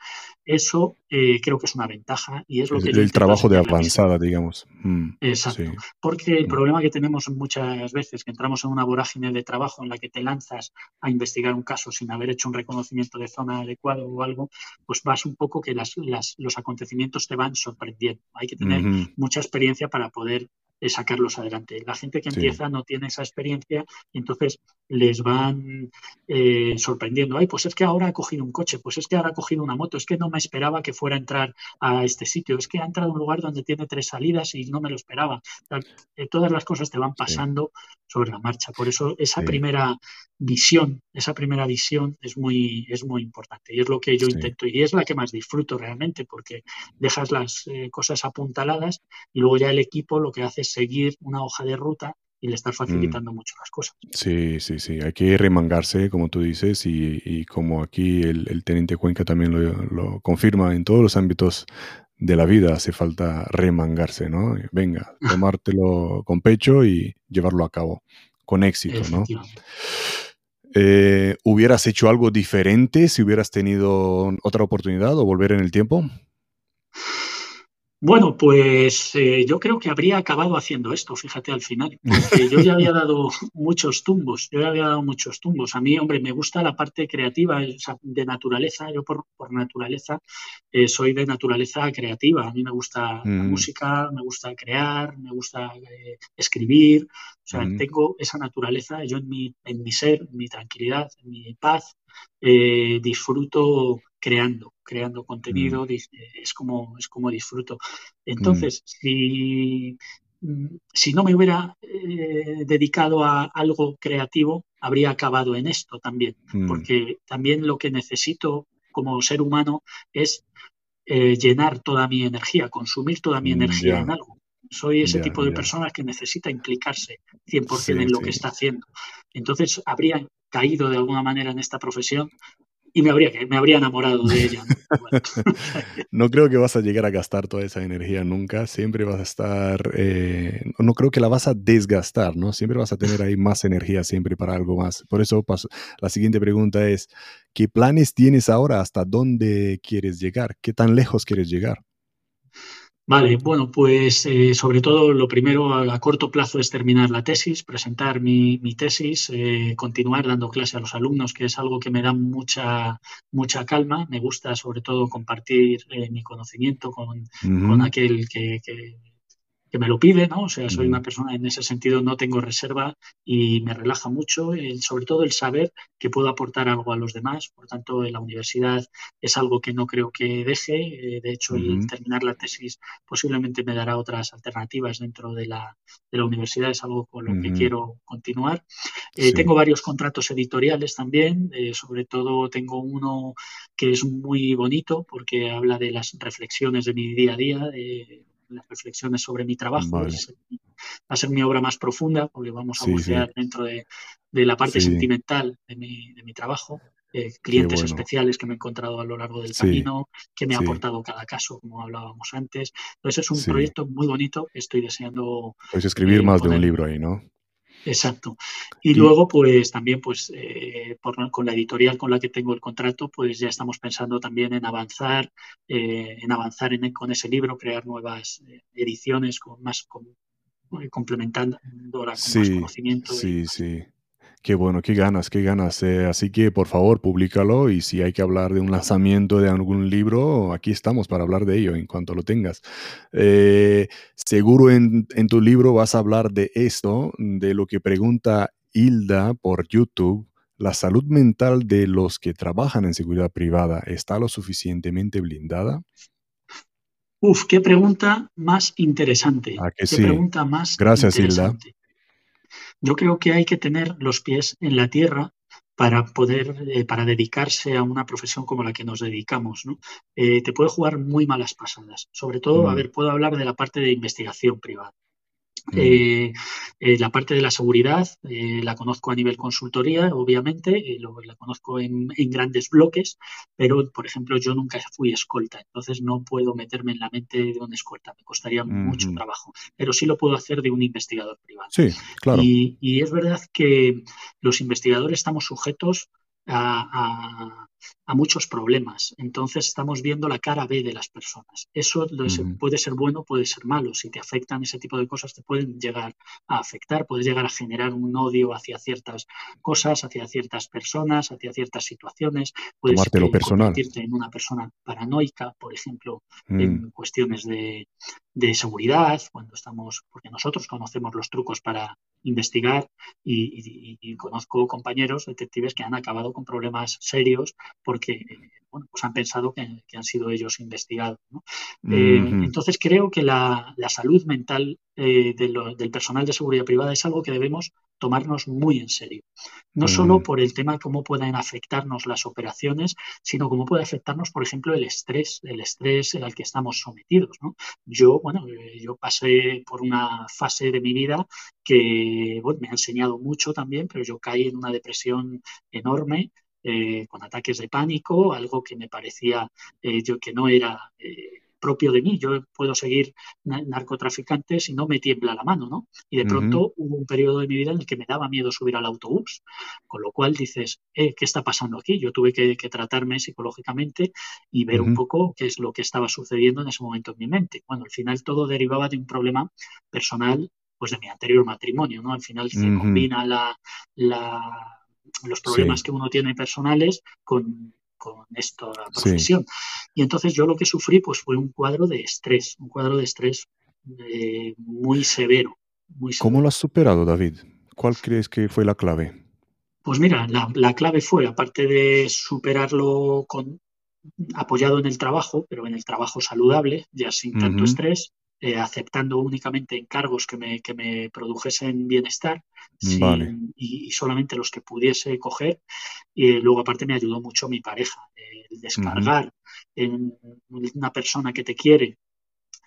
Eso eh, creo que es una ventaja y es lo que... El, trabajo de avanzada, digamos. Mm, Exacto. Porque el mm. problema que tenemos muchas veces, que entramos en una vorágine de trabajo en la que te lanzas a investigar un caso sin haber hecho un reconocimiento de zona adecuado o algo, pues vas un poco que las, los acontecimientos te van sorprendiendo. Hay que tener mucha experiencia para poder eh, sacarlos adelante. La gente que empieza no tiene esa experiencia y entonces les van eh, sorprendiendo. Ay, pues es que ahora ha cogido un coche, pues es que ahora ha cogido una moto, es que no me esperaba que fuera a entrar a este sitio, es que ha entrado a un lugar donde tiene tres salidas y no me lo esperaba. Eh, todas las cosas te van pasando sobre la marcha. Por eso esa primera visión, esa primera visión es muy, es muy importante y es lo que yo intento y es la que más disfruto realmente porque dejas las cosas apuntaladas y luego ya el equipo lo que hace seguir una hoja de ruta y le estás mm. facilitando mucho las cosas. Sí, sí, sí. Hay que remangarse, como tú dices, y, como aquí el, teniente Cuenca también lo, confirma, en todos los ámbitos de la vida hace falta remangarse, ¿no? Venga, tomártelo con pecho y llevarlo a cabo con éxito, ¿no? Eh, ¿Hubieras hecho algo diferente si hubieras tenido otra oportunidad o volver en el tiempo? Bueno, pues eh, yo creo que habría acabado haciendo esto, fíjate al final, porque yo ya había dado muchos tumbos, yo ya había dado muchos tumbos. A mí, hombre, me gusta la parte creativa, de naturaleza, yo por, naturaleza eh, soy de naturaleza creativa, a mí me gusta la mm. música, me gusta crear, me gusta eh, escribir, o sea, mm. tengo esa naturaleza, yo en mi, en mi ser, en mi tranquilidad, en mi paz, disfruto creando, creando contenido, mm. es, como, es como disfruto. Entonces, mm. si, mm, si no me hubiera eh, dedicado a algo creativo, habría acabado en esto también, porque también lo que necesito como ser humano es eh, llenar toda mi energía, consumir toda mi energía en algo. Soy ese tipo de persona que necesita implicarse 100% en lo que está haciendo. Entonces, habría caído de alguna manera en esta profesión y me habría, me habría enamorado de ella. ¿no? creo que vas a llegar a gastar toda esa energía nunca, siempre vas a estar, eh, no creo que la vas a desgastar, ¿no? Siempre vas a tener ahí más energía siempre para algo más. Por eso paso, la siguiente pregunta es, ¿qué planes tienes ahora? ¿Hasta dónde quieres llegar? ¿Qué tan lejos quieres llegar? Vale, bueno, pues eh, sobre todo lo primero a, corto plazo es terminar la tesis, presentar mi, tesis, eh, continuar dando clase a los alumnos, que es algo que me da mucha, mucha calma. Me gusta sobre todo compartir eh, mi conocimiento con, aquel que, que me lo pide, ¿no? O sea, soy una persona en ese sentido, no tengo reserva y me relaja mucho, sobre todo el saber que puedo aportar algo a los demás. Por tanto, en la universidad es algo que no creo que deje. Eh, de hecho, el terminar la tesis posiblemente me dará otras alternativas dentro de la, de la universidad. Es algo con lo que quiero continuar. Eh, tengo varios contratos editoriales también. Eh, sobre todo tengo uno que es muy bonito porque habla de las reflexiones de mi día a día. De, las reflexiones sobre mi trabajo. Va a ser mi obra más profunda porque vamos a bucear dentro de, la parte sentimental de mi, de mi trabajo. Eh, clientes especiales que me he encontrado a lo largo del camino, que me ha aportado cada caso, como hablábamos antes. Entonces es un proyecto muy bonito estoy deseando. Pues escribir más de un libro ahí, ¿no? Exacto. Y, luego, pues también, pues eh, con la editorial con la que tengo el contrato, pues ya estamos pensando también en avanzar, eh, en avanzar en, con ese libro, crear nuevas eh, ediciones con más, con, complementando con más conocimiento. Sí, sí. Qué bueno, qué ganas, qué ganas. Eh, así que por favor, públicalo y si hay que hablar de un lanzamiento de algún libro, aquí estamos para hablar de ello en cuanto lo tengas. Eh, seguro en, tu libro vas a hablar de esto, de lo que pregunta Hilda por YouTube. ¿La salud mental de los que trabajan en seguridad privada está lo suficientemente blindada? Uf, qué pregunta más interesante. qué pregunta más Gracias, Hilda. Yo creo que hay que tener los pies en la tierra para poder, eh, para dedicarse a una profesión como la que nos dedicamos, ¿no? Eh, te puede jugar muy malas pasadas. Sobre todo, a mm. ver, puedo hablar de la parte de investigación privada. Mm. Eh, eh, la parte de la seguridad eh, la conozco a nivel consultoría, obviamente, lo, la conozco en, grandes bloques, pero, por ejemplo, yo nunca fui escolta, entonces no puedo meterme en la mente de un escolta, me costaría mucho trabajo, pero sí lo puedo hacer de un investigador privado. Sí, claro. Y, y es verdad que los investigadores estamos sujetos a, muchos problemas. Entonces estamos viendo la cara B de las personas. Eso puede ser bueno, puede ser malo. Si te afectan ese tipo de cosas, te pueden llegar a afectar, puedes llegar a generar un odio hacia ciertas cosas, hacia ciertas personas, hacia ciertas situaciones. Puedes Tomártelo personal. convertirte en una persona paranoica, por ejemplo, en mm. cuestiones de, de seguridad, cuando estamos, porque nosotros conocemos los trucos para investigar y, conozco compañeros detectives que han acabado con problemas serios porque bueno, pues han pensado que, han sido ellos investigados. Eh, entonces creo que la, salud mental eh, del personal de seguridad privada es algo que debemos tomarnos muy en serio. No solo mm. por el tema de cómo pueden afectarnos las operaciones, sino cómo puede afectarnos, por ejemplo, el estrés, el estrés al que estamos sometidos. Yo, bueno, eh, yo pasé por una fase de mi vida que me ha enseñado mucho también, pero yo caí en una depresión enorme eh, con ataques de pánico, algo que me parecía eh, yo que no era eh, propio de mí. Yo puedo seguir narcotraficante si no me tiembla la mano, ¿no? Y de pronto hubo un periodo de mi vida en el que me daba miedo subir al autobús, con lo cual dices, ¿qué está pasando aquí? Yo tuve que, tratarme psicológicamente y ver un poco qué es lo que estaba sucediendo en ese momento en mi mente. Bueno, al final todo derivaba de un problema personal pues de mi anterior matrimonio, ¿no? Al final se combina la, los problemas que uno tiene personales con, con esta profesión. Y entonces yo lo que sufrí pues fue un cuadro de estrés, un cuadro de estrés eh, muy severo, muy ¿Cómo lo has superado, David? ¿Cuál crees que fue la clave? Pues mira, la, clave fue, aparte de superarlo con, apoyado en el trabajo, pero en el trabajo saludable, ya sin tanto estrés, eh, aceptando únicamente encargos que me, que me produjesen bienestar y, solamente los que pudiese coger. Y luego aparte me ayudó mucho mi pareja, el descargar en una persona que te quiere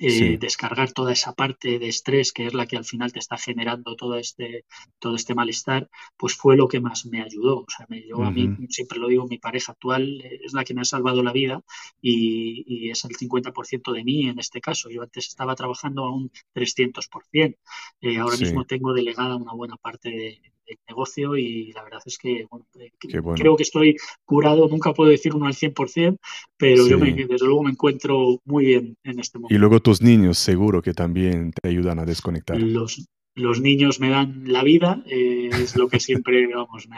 eh, descargar toda esa parte de estrés que es la que al final te está generando todo este, todo este malestar, pues fue lo que más me ayudó. O sea, me, yo a mí, siempre lo digo, mi pareja actual es la que me ha salvado la vida y, es el 50% de mí en este caso. Yo antes estaba trabajando a un 300%. Eh, ahora mismo tengo delegada una buena parte de, el negocio y la verdad es que eh, creo que estoy curado, nunca puedo decir uno al 100%, pero yo desde luego me encuentro muy bien en este momento. Y luego tus niños seguro que también te ayudan a desconectar. Los, los niños me dan la vida, eh, es lo que siempre, vamos, me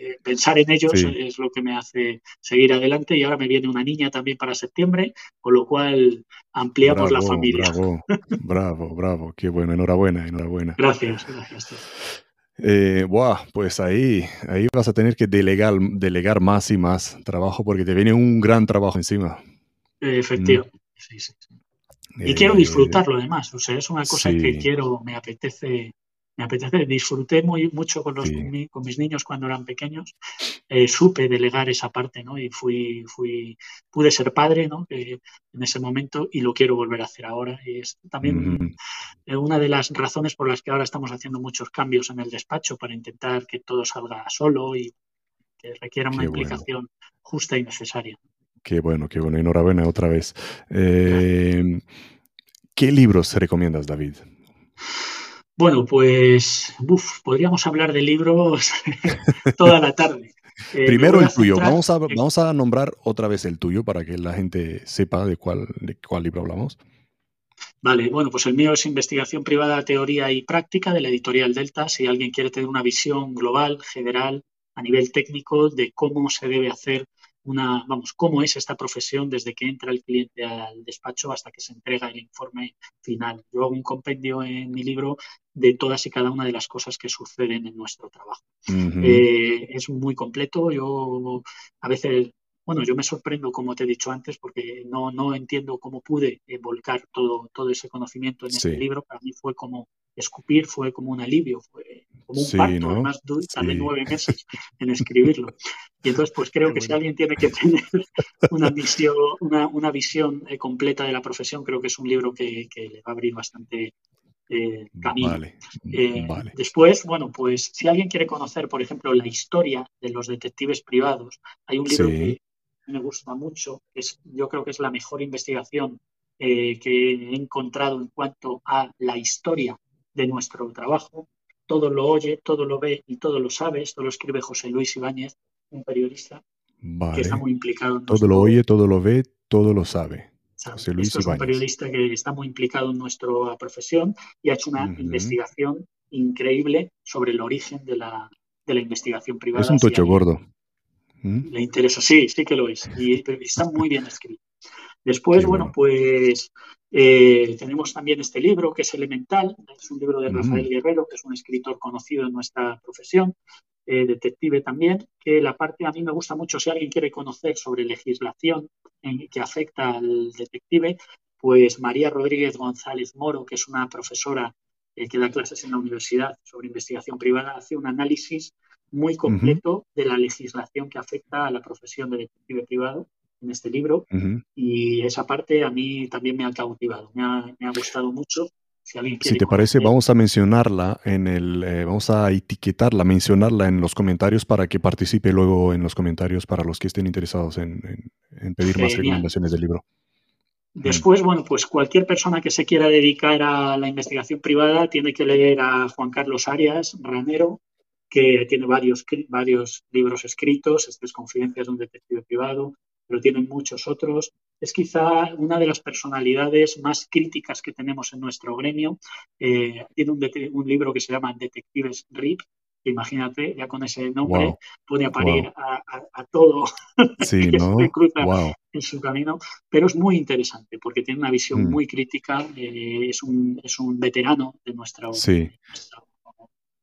eh, pensar en ellos es lo que me hace seguir adelante y ahora me viene una niña también para septiembre, con lo cual ampliamos la familia. Bravo, bravo, bravo, qué bueno, enhorabuena, enhorabuena. Gracias, gracias. Eh, pues ahí, ahí vas a tener que delegar, delegar más y más trabajo porque te viene un gran trabajo encima. Sí, sí, Y quiero eh, disfrutarlo además, o sea, es una cosa que quiero, me apetece me apetece, disfruté muy mucho con, los, con mis niños cuando eran pequeños, eh, supe delegar esa parte, ¿no? Y fui, fui, pude ser padre, ¿no? en ese momento y lo quiero volver a hacer ahora. Y es también eh, una de las razones por las que ahora estamos haciendo muchos cambios en el despacho para intentar que todo salga solo y que requiera una implicación justa y necesaria. Qué bueno, qué bueno. Enhorabuena otra vez. Eh, ¿Qué libros recomiendas, David? Bueno, pues podríamos hablar de libros toda la tarde. Eh, Primero el tuyo. Vamos a, vamos a nombrar otra vez el tuyo para que la gente sepa de cuál, de cuál libro hablamos. Vale, bueno, pues el mío es Investigación Privada, Teoría y Práctica de la editorial Delta. Si alguien quiere tener una visión global, general, a nivel técnico de cómo se debe hacer una, vamos, cómo es esta profesión desde que entra el cliente al despacho hasta que se entrega el informe final. Yo hago un compendio en mi libro de todas y cada una de las cosas que suceden en nuestro trabajo. Eh, es muy completo. Yo a veces bueno, yo me sorprendo, como te he dicho antes, porque no, no entiendo cómo pude volcar todo, todo ese conocimiento en este libro. Para mí fue como escupir, fue como un alivio, fue como un parto, además tardé nueve meses en escribirlo. Y entonces, pues creo que si alguien tiene que tener una visión, una, una visión eh, completa de la profesión, creo que es un libro que, que le va a abrir bastante eh, camino. Eh, después, bueno, pues si alguien quiere conocer, por ejemplo, la historia de los detectives privados, hay un libro que me gusta mucho, es, yo creo que es la mejor investigación eh, que he encontrado en cuanto a la historia de nuestro trabajo. Todo lo oye, todo lo ve y todo lo sabe. Esto lo escribe José Luis Ibáñez, un periodista que está muy implicado. En todo lo oye, todo lo ve, todo lo sabe. José Luis es un periodista que está muy implicado en nuestra profesión y ha hecho una investigación increíble sobre el origen de la, de la investigación privada. Es un tocho gordo. Le interesa, sí, sí que lo es. Y está muy bien escrito. Después, bueno, pues eh, tenemos también este libro que es Elemental, es un libro de Rafael Guerrero, que es un escritor conocido en nuestra profesión, eh, detective también, que la parte a mí me gusta mucho, si alguien quiere conocer sobre legislación en, que afecta al detective, pues María Rodríguez González Moro, que es una profesora eh, que da clases en la universidad sobre investigación privada, hace un análisis muy completo de la legislación que afecta a la profesión de detective privado en este libro y esa parte a mí también me ha cautivado, me ha, gustado mucho. Si, si te parece, vamos a mencionarla en el, eh, vamos a etiquetarla, mencionarla en los comentarios para que participe luego en los comentarios para los que estén interesados en, pedir más recomendaciones del libro. Después, bueno, pues cualquier persona que se quiera dedicar a la investigación privada tiene que leer a Juan Carlos Arias Ranero, que tiene varios, varios libros escritos, estas Confidencias de un detective privado, pero tienen muchos otros. Es quizá una de las personalidades más críticas que tenemos en nuestro gremio. Eh, tiene un, libro que se llama Detectives RIP, imagínate, ya con ese nombre puede aparecer a, todo sí, que se cruza en su camino, pero es muy interesante porque tiene una visión mm. muy crítica, eh, es, un, es un veterano de nuestra, sí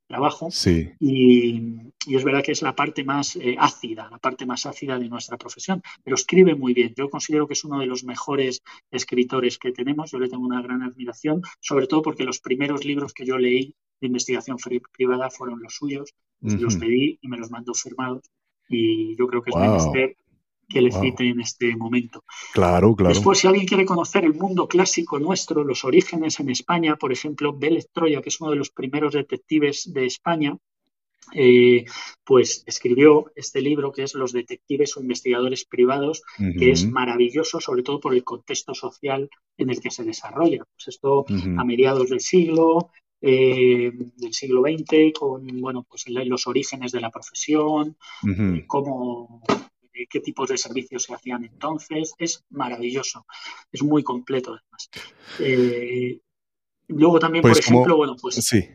trabajo. Sí. Y, es verdad que es la parte más eh, ácida, la parte más ácida de nuestra profesión, pero escribe muy bien. Yo considero que es uno de los mejores escritores que tenemos. Yo le tengo una gran admiración, sobre todo porque los primeros libros que yo leí de investigación privada fueron los suyos. Los pedí y me los mandó firmados. Y yo creo que es menester que le cite en este momento. Claro, claro. Después, si alguien quiere conocer el mundo clásico nuestro, los orígenes en España, por ejemplo, Vélez Troya, que es uno de los primeros detectives de España, eh, pues escribió este libro que es Los detectives o investigadores privados, que es maravilloso, sobre todo por el contexto social en el que se desarrolla. Pues esto a mediados del siglo, eh, del siglo XX, con bueno, pues los orígenes de la profesión, cómo qué tipos de servicios se hacían entonces. Es maravilloso, es muy completo además. Eh, luego también, por pues ejemplo, bueno, pues sí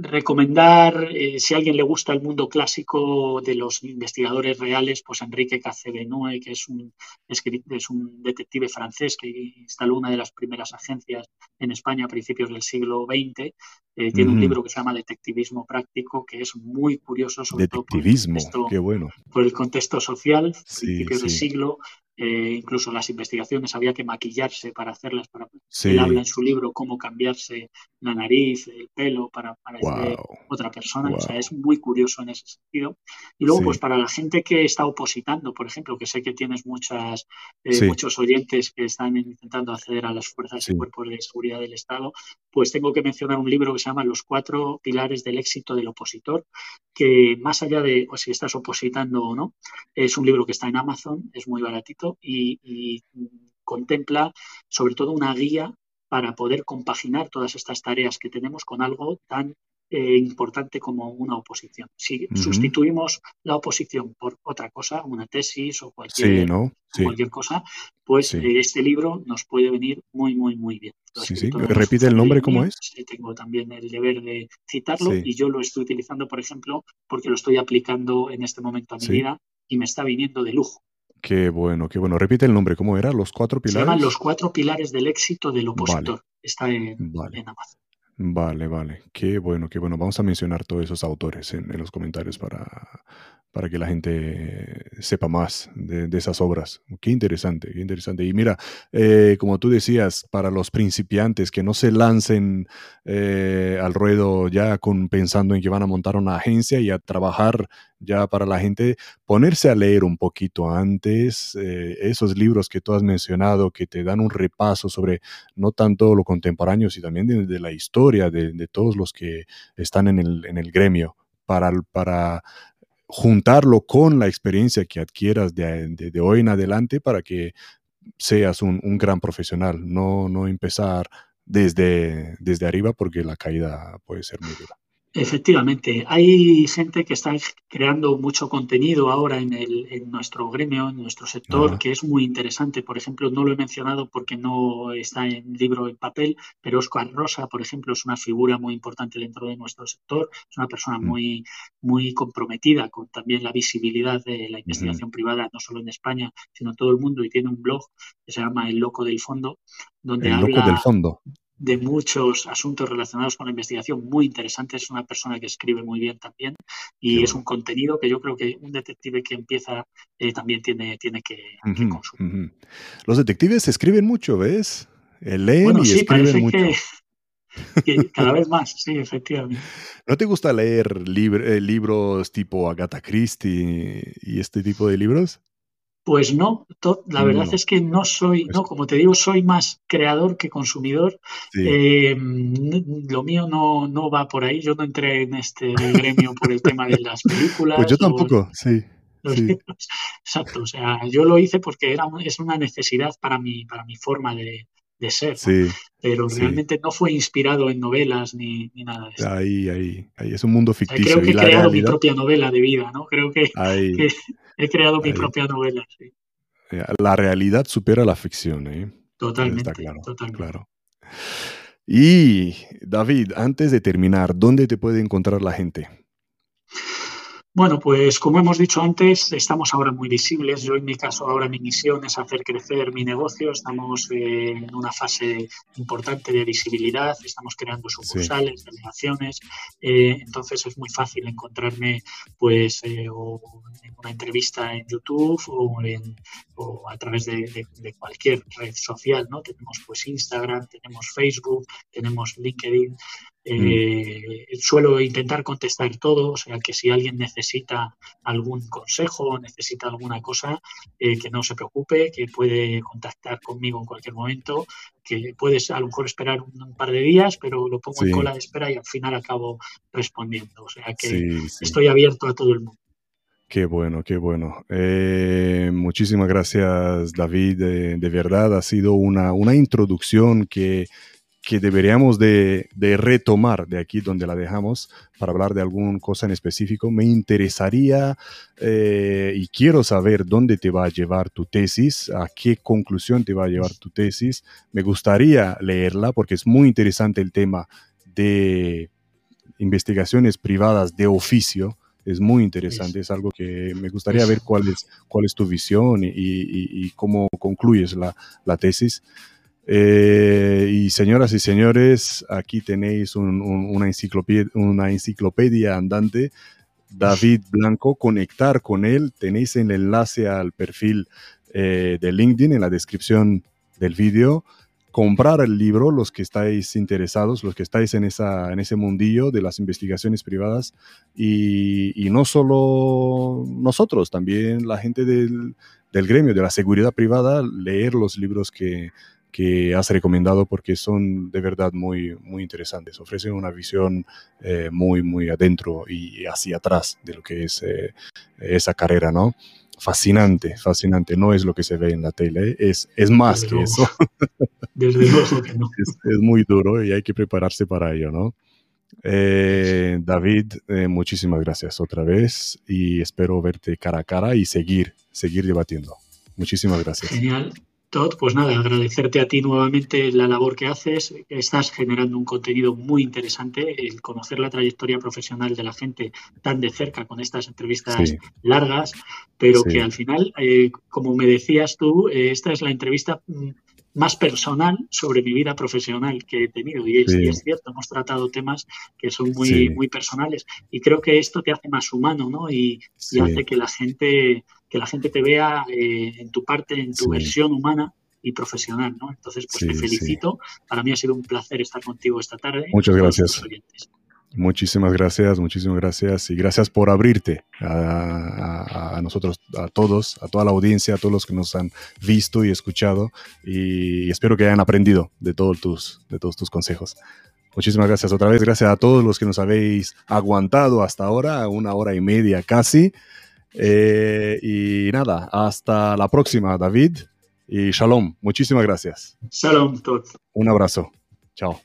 recomendar, eh, si a alguien le gusta el mundo clásico de los investigadores reales, pues Enrique Cacebenue, que es un, es un detective francés que instaló una de las primeras agencias en España a principios del siglo XX. Eh, tiene un libro que se llama Detectivismo Práctico, que es muy curioso sobre Detectivismo, todo por el, bueno. por el contexto social, principios del siglo, eh, incluso las investigaciones había que maquillarse para hacerlas. Para, Él habla en su libro cómo cambiarse la nariz, el pelo para parecer otra persona. O sea, es muy curioso en ese sentido. Y luego, pues para la gente que está opositando, por ejemplo, que sé que tienes muchas, eh, muchos oyentes que están intentando acceder a las fuerzas y cuerpos de seguridad del Estado, pues tengo que mencionar un libro que se llama Los cuatro pilares del éxito del opositor, que más allá de pues, si estás opositando o no, es un libro que está en Amazon, es muy baratito y, contempla sobre todo una guía para poder compaginar todas estas tareas que tenemos con algo tan eh, importante como una oposición. Si sustituimos la oposición por otra cosa, una tesis o cualquier, cualquier cosa, pues eh, este libro nos puede venir muy, muy, muy bien. Repite el nombre, ¿cómo es? Tengo también el deber de citarlo y yo lo estoy utilizando, por ejemplo, porque lo estoy aplicando en este momento a mi vida y me está viniendo de lujo. Qué bueno, qué bueno. Repite el nombre, ¿cómo era? Los cuatro pilares. Se llaman los cuatro pilares del éxito del opositor. Está en, en Amazon. Vale, vale. Qué bueno, qué bueno. Vamos a mencionar todos esos autores en, los comentarios para, para que la gente sepa más de, esas obras. Qué interesante, qué interesante. Y mira, eh, como tú decías, para los principiantes que no se lancen eh, al ruedo ya con, pensando en que van a montar una agencia y a trabajar ya para la gente, ponerse a leer un poquito antes eh, esos libros que tú has mencionado, que te dan un repaso sobre no tanto lo contemporáneo, sino también de, la historia de, todos los que están en el, en el gremio, para, para juntarlo con la experiencia que adquieras de, hoy en adelante para que seas un, un, gran profesional, no, no empezar desde, desde arriba porque la caída puede ser muy dura. Efectivamente, hay gente que está creando mucho contenido ahora en, el, en nuestro gremio, en nuestro sector, que es muy interesante. Por ejemplo, no lo he mencionado porque no está en libro en papel, pero Oscar Rosa, por ejemplo, es una figura muy importante dentro de nuestro sector. Es una persona mm. muy, muy comprometida con también la visibilidad de la investigación privada, no solo en España, sino en todo el mundo, y tiene un blog que se llama El Loco del Fondo, donde el Loco del Fondo de muchos asuntos relacionados con la investigación muy interesante. Es una persona que escribe muy bien también y es un contenido que yo creo que un detective que empieza eh, también tiene, tiene que, consumir. Los detectives escriben mucho, ¿ves? Eh, leen y sí, escriben mucho. Que, cada vez más, sí, efectivamente. ¿No te gusta leer eh, libros tipo Agatha Christie y este tipo de libros? Pues no, la verdad es que no soy, no, como te digo, soy más creador que consumidor. Eh, lo mío no, no va por ahí. Yo no entré en este gremio por el tema de las películas. Pues yo tampoco, sí. Exacto, o sea, yo lo hice porque era, es una necesidad para mi, para mi forma de, ser. Pero realmente no fue inspirado en novelas ni, nada de eso. Ahí, ahí, ahí es un mundo ficticio. creo que he creado mi propia novela de vida, ¿no? Creo que, que he creado mi propia novela. Sí. Eh, la realidad supera la ficción, ¿eh? Totalmente. Está claro, claro. Y David, antes de terminar, ¿dónde te puede encontrar la gente? Bueno, pues como hemos dicho antes, estamos ahora muy visibles. Yo en mi caso ahora mi misión es hacer crecer mi negocio. Estamos eh, en una fase importante de visibilidad. Estamos creando sucursales, delegaciones. Eh, entonces es muy fácil encontrarme pues eh, en una entrevista en YouTube o, a través de, cualquier red social. ¿no? Tenemos pues Instagram, tenemos Facebook, tenemos LinkedIn. Mm. Suelo intentar contestar todo, o sea que si alguien necesita algún consejo, necesita alguna cosa, eh, que no se preocupe, que puede contactar conmigo en cualquier momento, que puedes a lo mejor esperar un, par de días, pero lo pongo en cola de espera y al final acabo respondiendo. O sea que estoy abierto a todo el mundo. Qué bueno, qué bueno. Eh, muchísimas gracias, David. de verdad, ha sido una, una introducción que que deberíamos de, retomar de aquí donde la dejamos para hablar de alguna cosa en específico. Me interesaría eh, y quiero saber dónde te va a llevar tu tesis, a qué conclusión te va a llevar tu tesis. Me gustaría leerla porque es muy interesante el tema de investigaciones privadas de oficio. Es muy interesante, es algo que me gustaría ver cuál es, cuál es tu visión y, cómo concluyes la, la tesis. Eh, y señoras y señores, aquí tenéis una, enciclopedia, una enciclopedia andante. David Blanco, conectar con él. Tenéis el enlace al perfil eh, de LinkedIn en la descripción del vídeo. Comprar el libro, los que estáis interesados, los que estáis en, esa, en ese mundillo de las investigaciones privadas. Y, y no solo nosotros, también la gente del, del gremio de la seguridad privada, leer los libros que, que has recomendado porque son de verdad muy, muy interesantes. Ofrecen una visión eh, muy, muy adentro y hacia atrás de lo que es eh, esa carrera, ¿no? Fascinante, fascinante. No es lo que se ve en la tele, es, es más que eso. Desde luego que no. Es, muy duro y hay que prepararse para ello, ¿no? Eh, David, muchísimas gracias otra vez y espero verte cara a cara y seguir, seguir debatiendo. Muchísimas gracias. Genial. Todd, pues nada, agradecerte a ti nuevamente la labor que haces. Estás generando un contenido muy interesante. El conocer la trayectoria profesional de la gente tan de cerca con estas entrevistas largas, pero que al final, eh, como me decías tú, eh, esta es la entrevista mm, más personal sobre mi vida profesional que he tenido. Y es, cierto, hemos tratado temas que son muy, muy personales. Y creo que esto te hace más humano, ¿no? Y, y hace que la gente que la gente te vea eh, en tu parte, en tu versión humana y profesional, ¿no? Entonces, pues te felicito. Para mí ha sido un placer estar contigo esta tarde. Muchas gracias. Muchísimas gracias, muchísimas gracias y gracias por abrirte a, nosotros, a todos, a toda la audiencia, a todos los que nos han visto y escuchado y espero que hayan aprendido de, todos tus, de todos tus consejos. Muchísimas gracias otra vez, gracias a todos los que nos habéis aguantado hasta ahora, una hora y media casi. Eh, y nada, hasta la próxima, David. Y shalom. Muchísimas gracias. Shalom, todos. Un abrazo. Chao.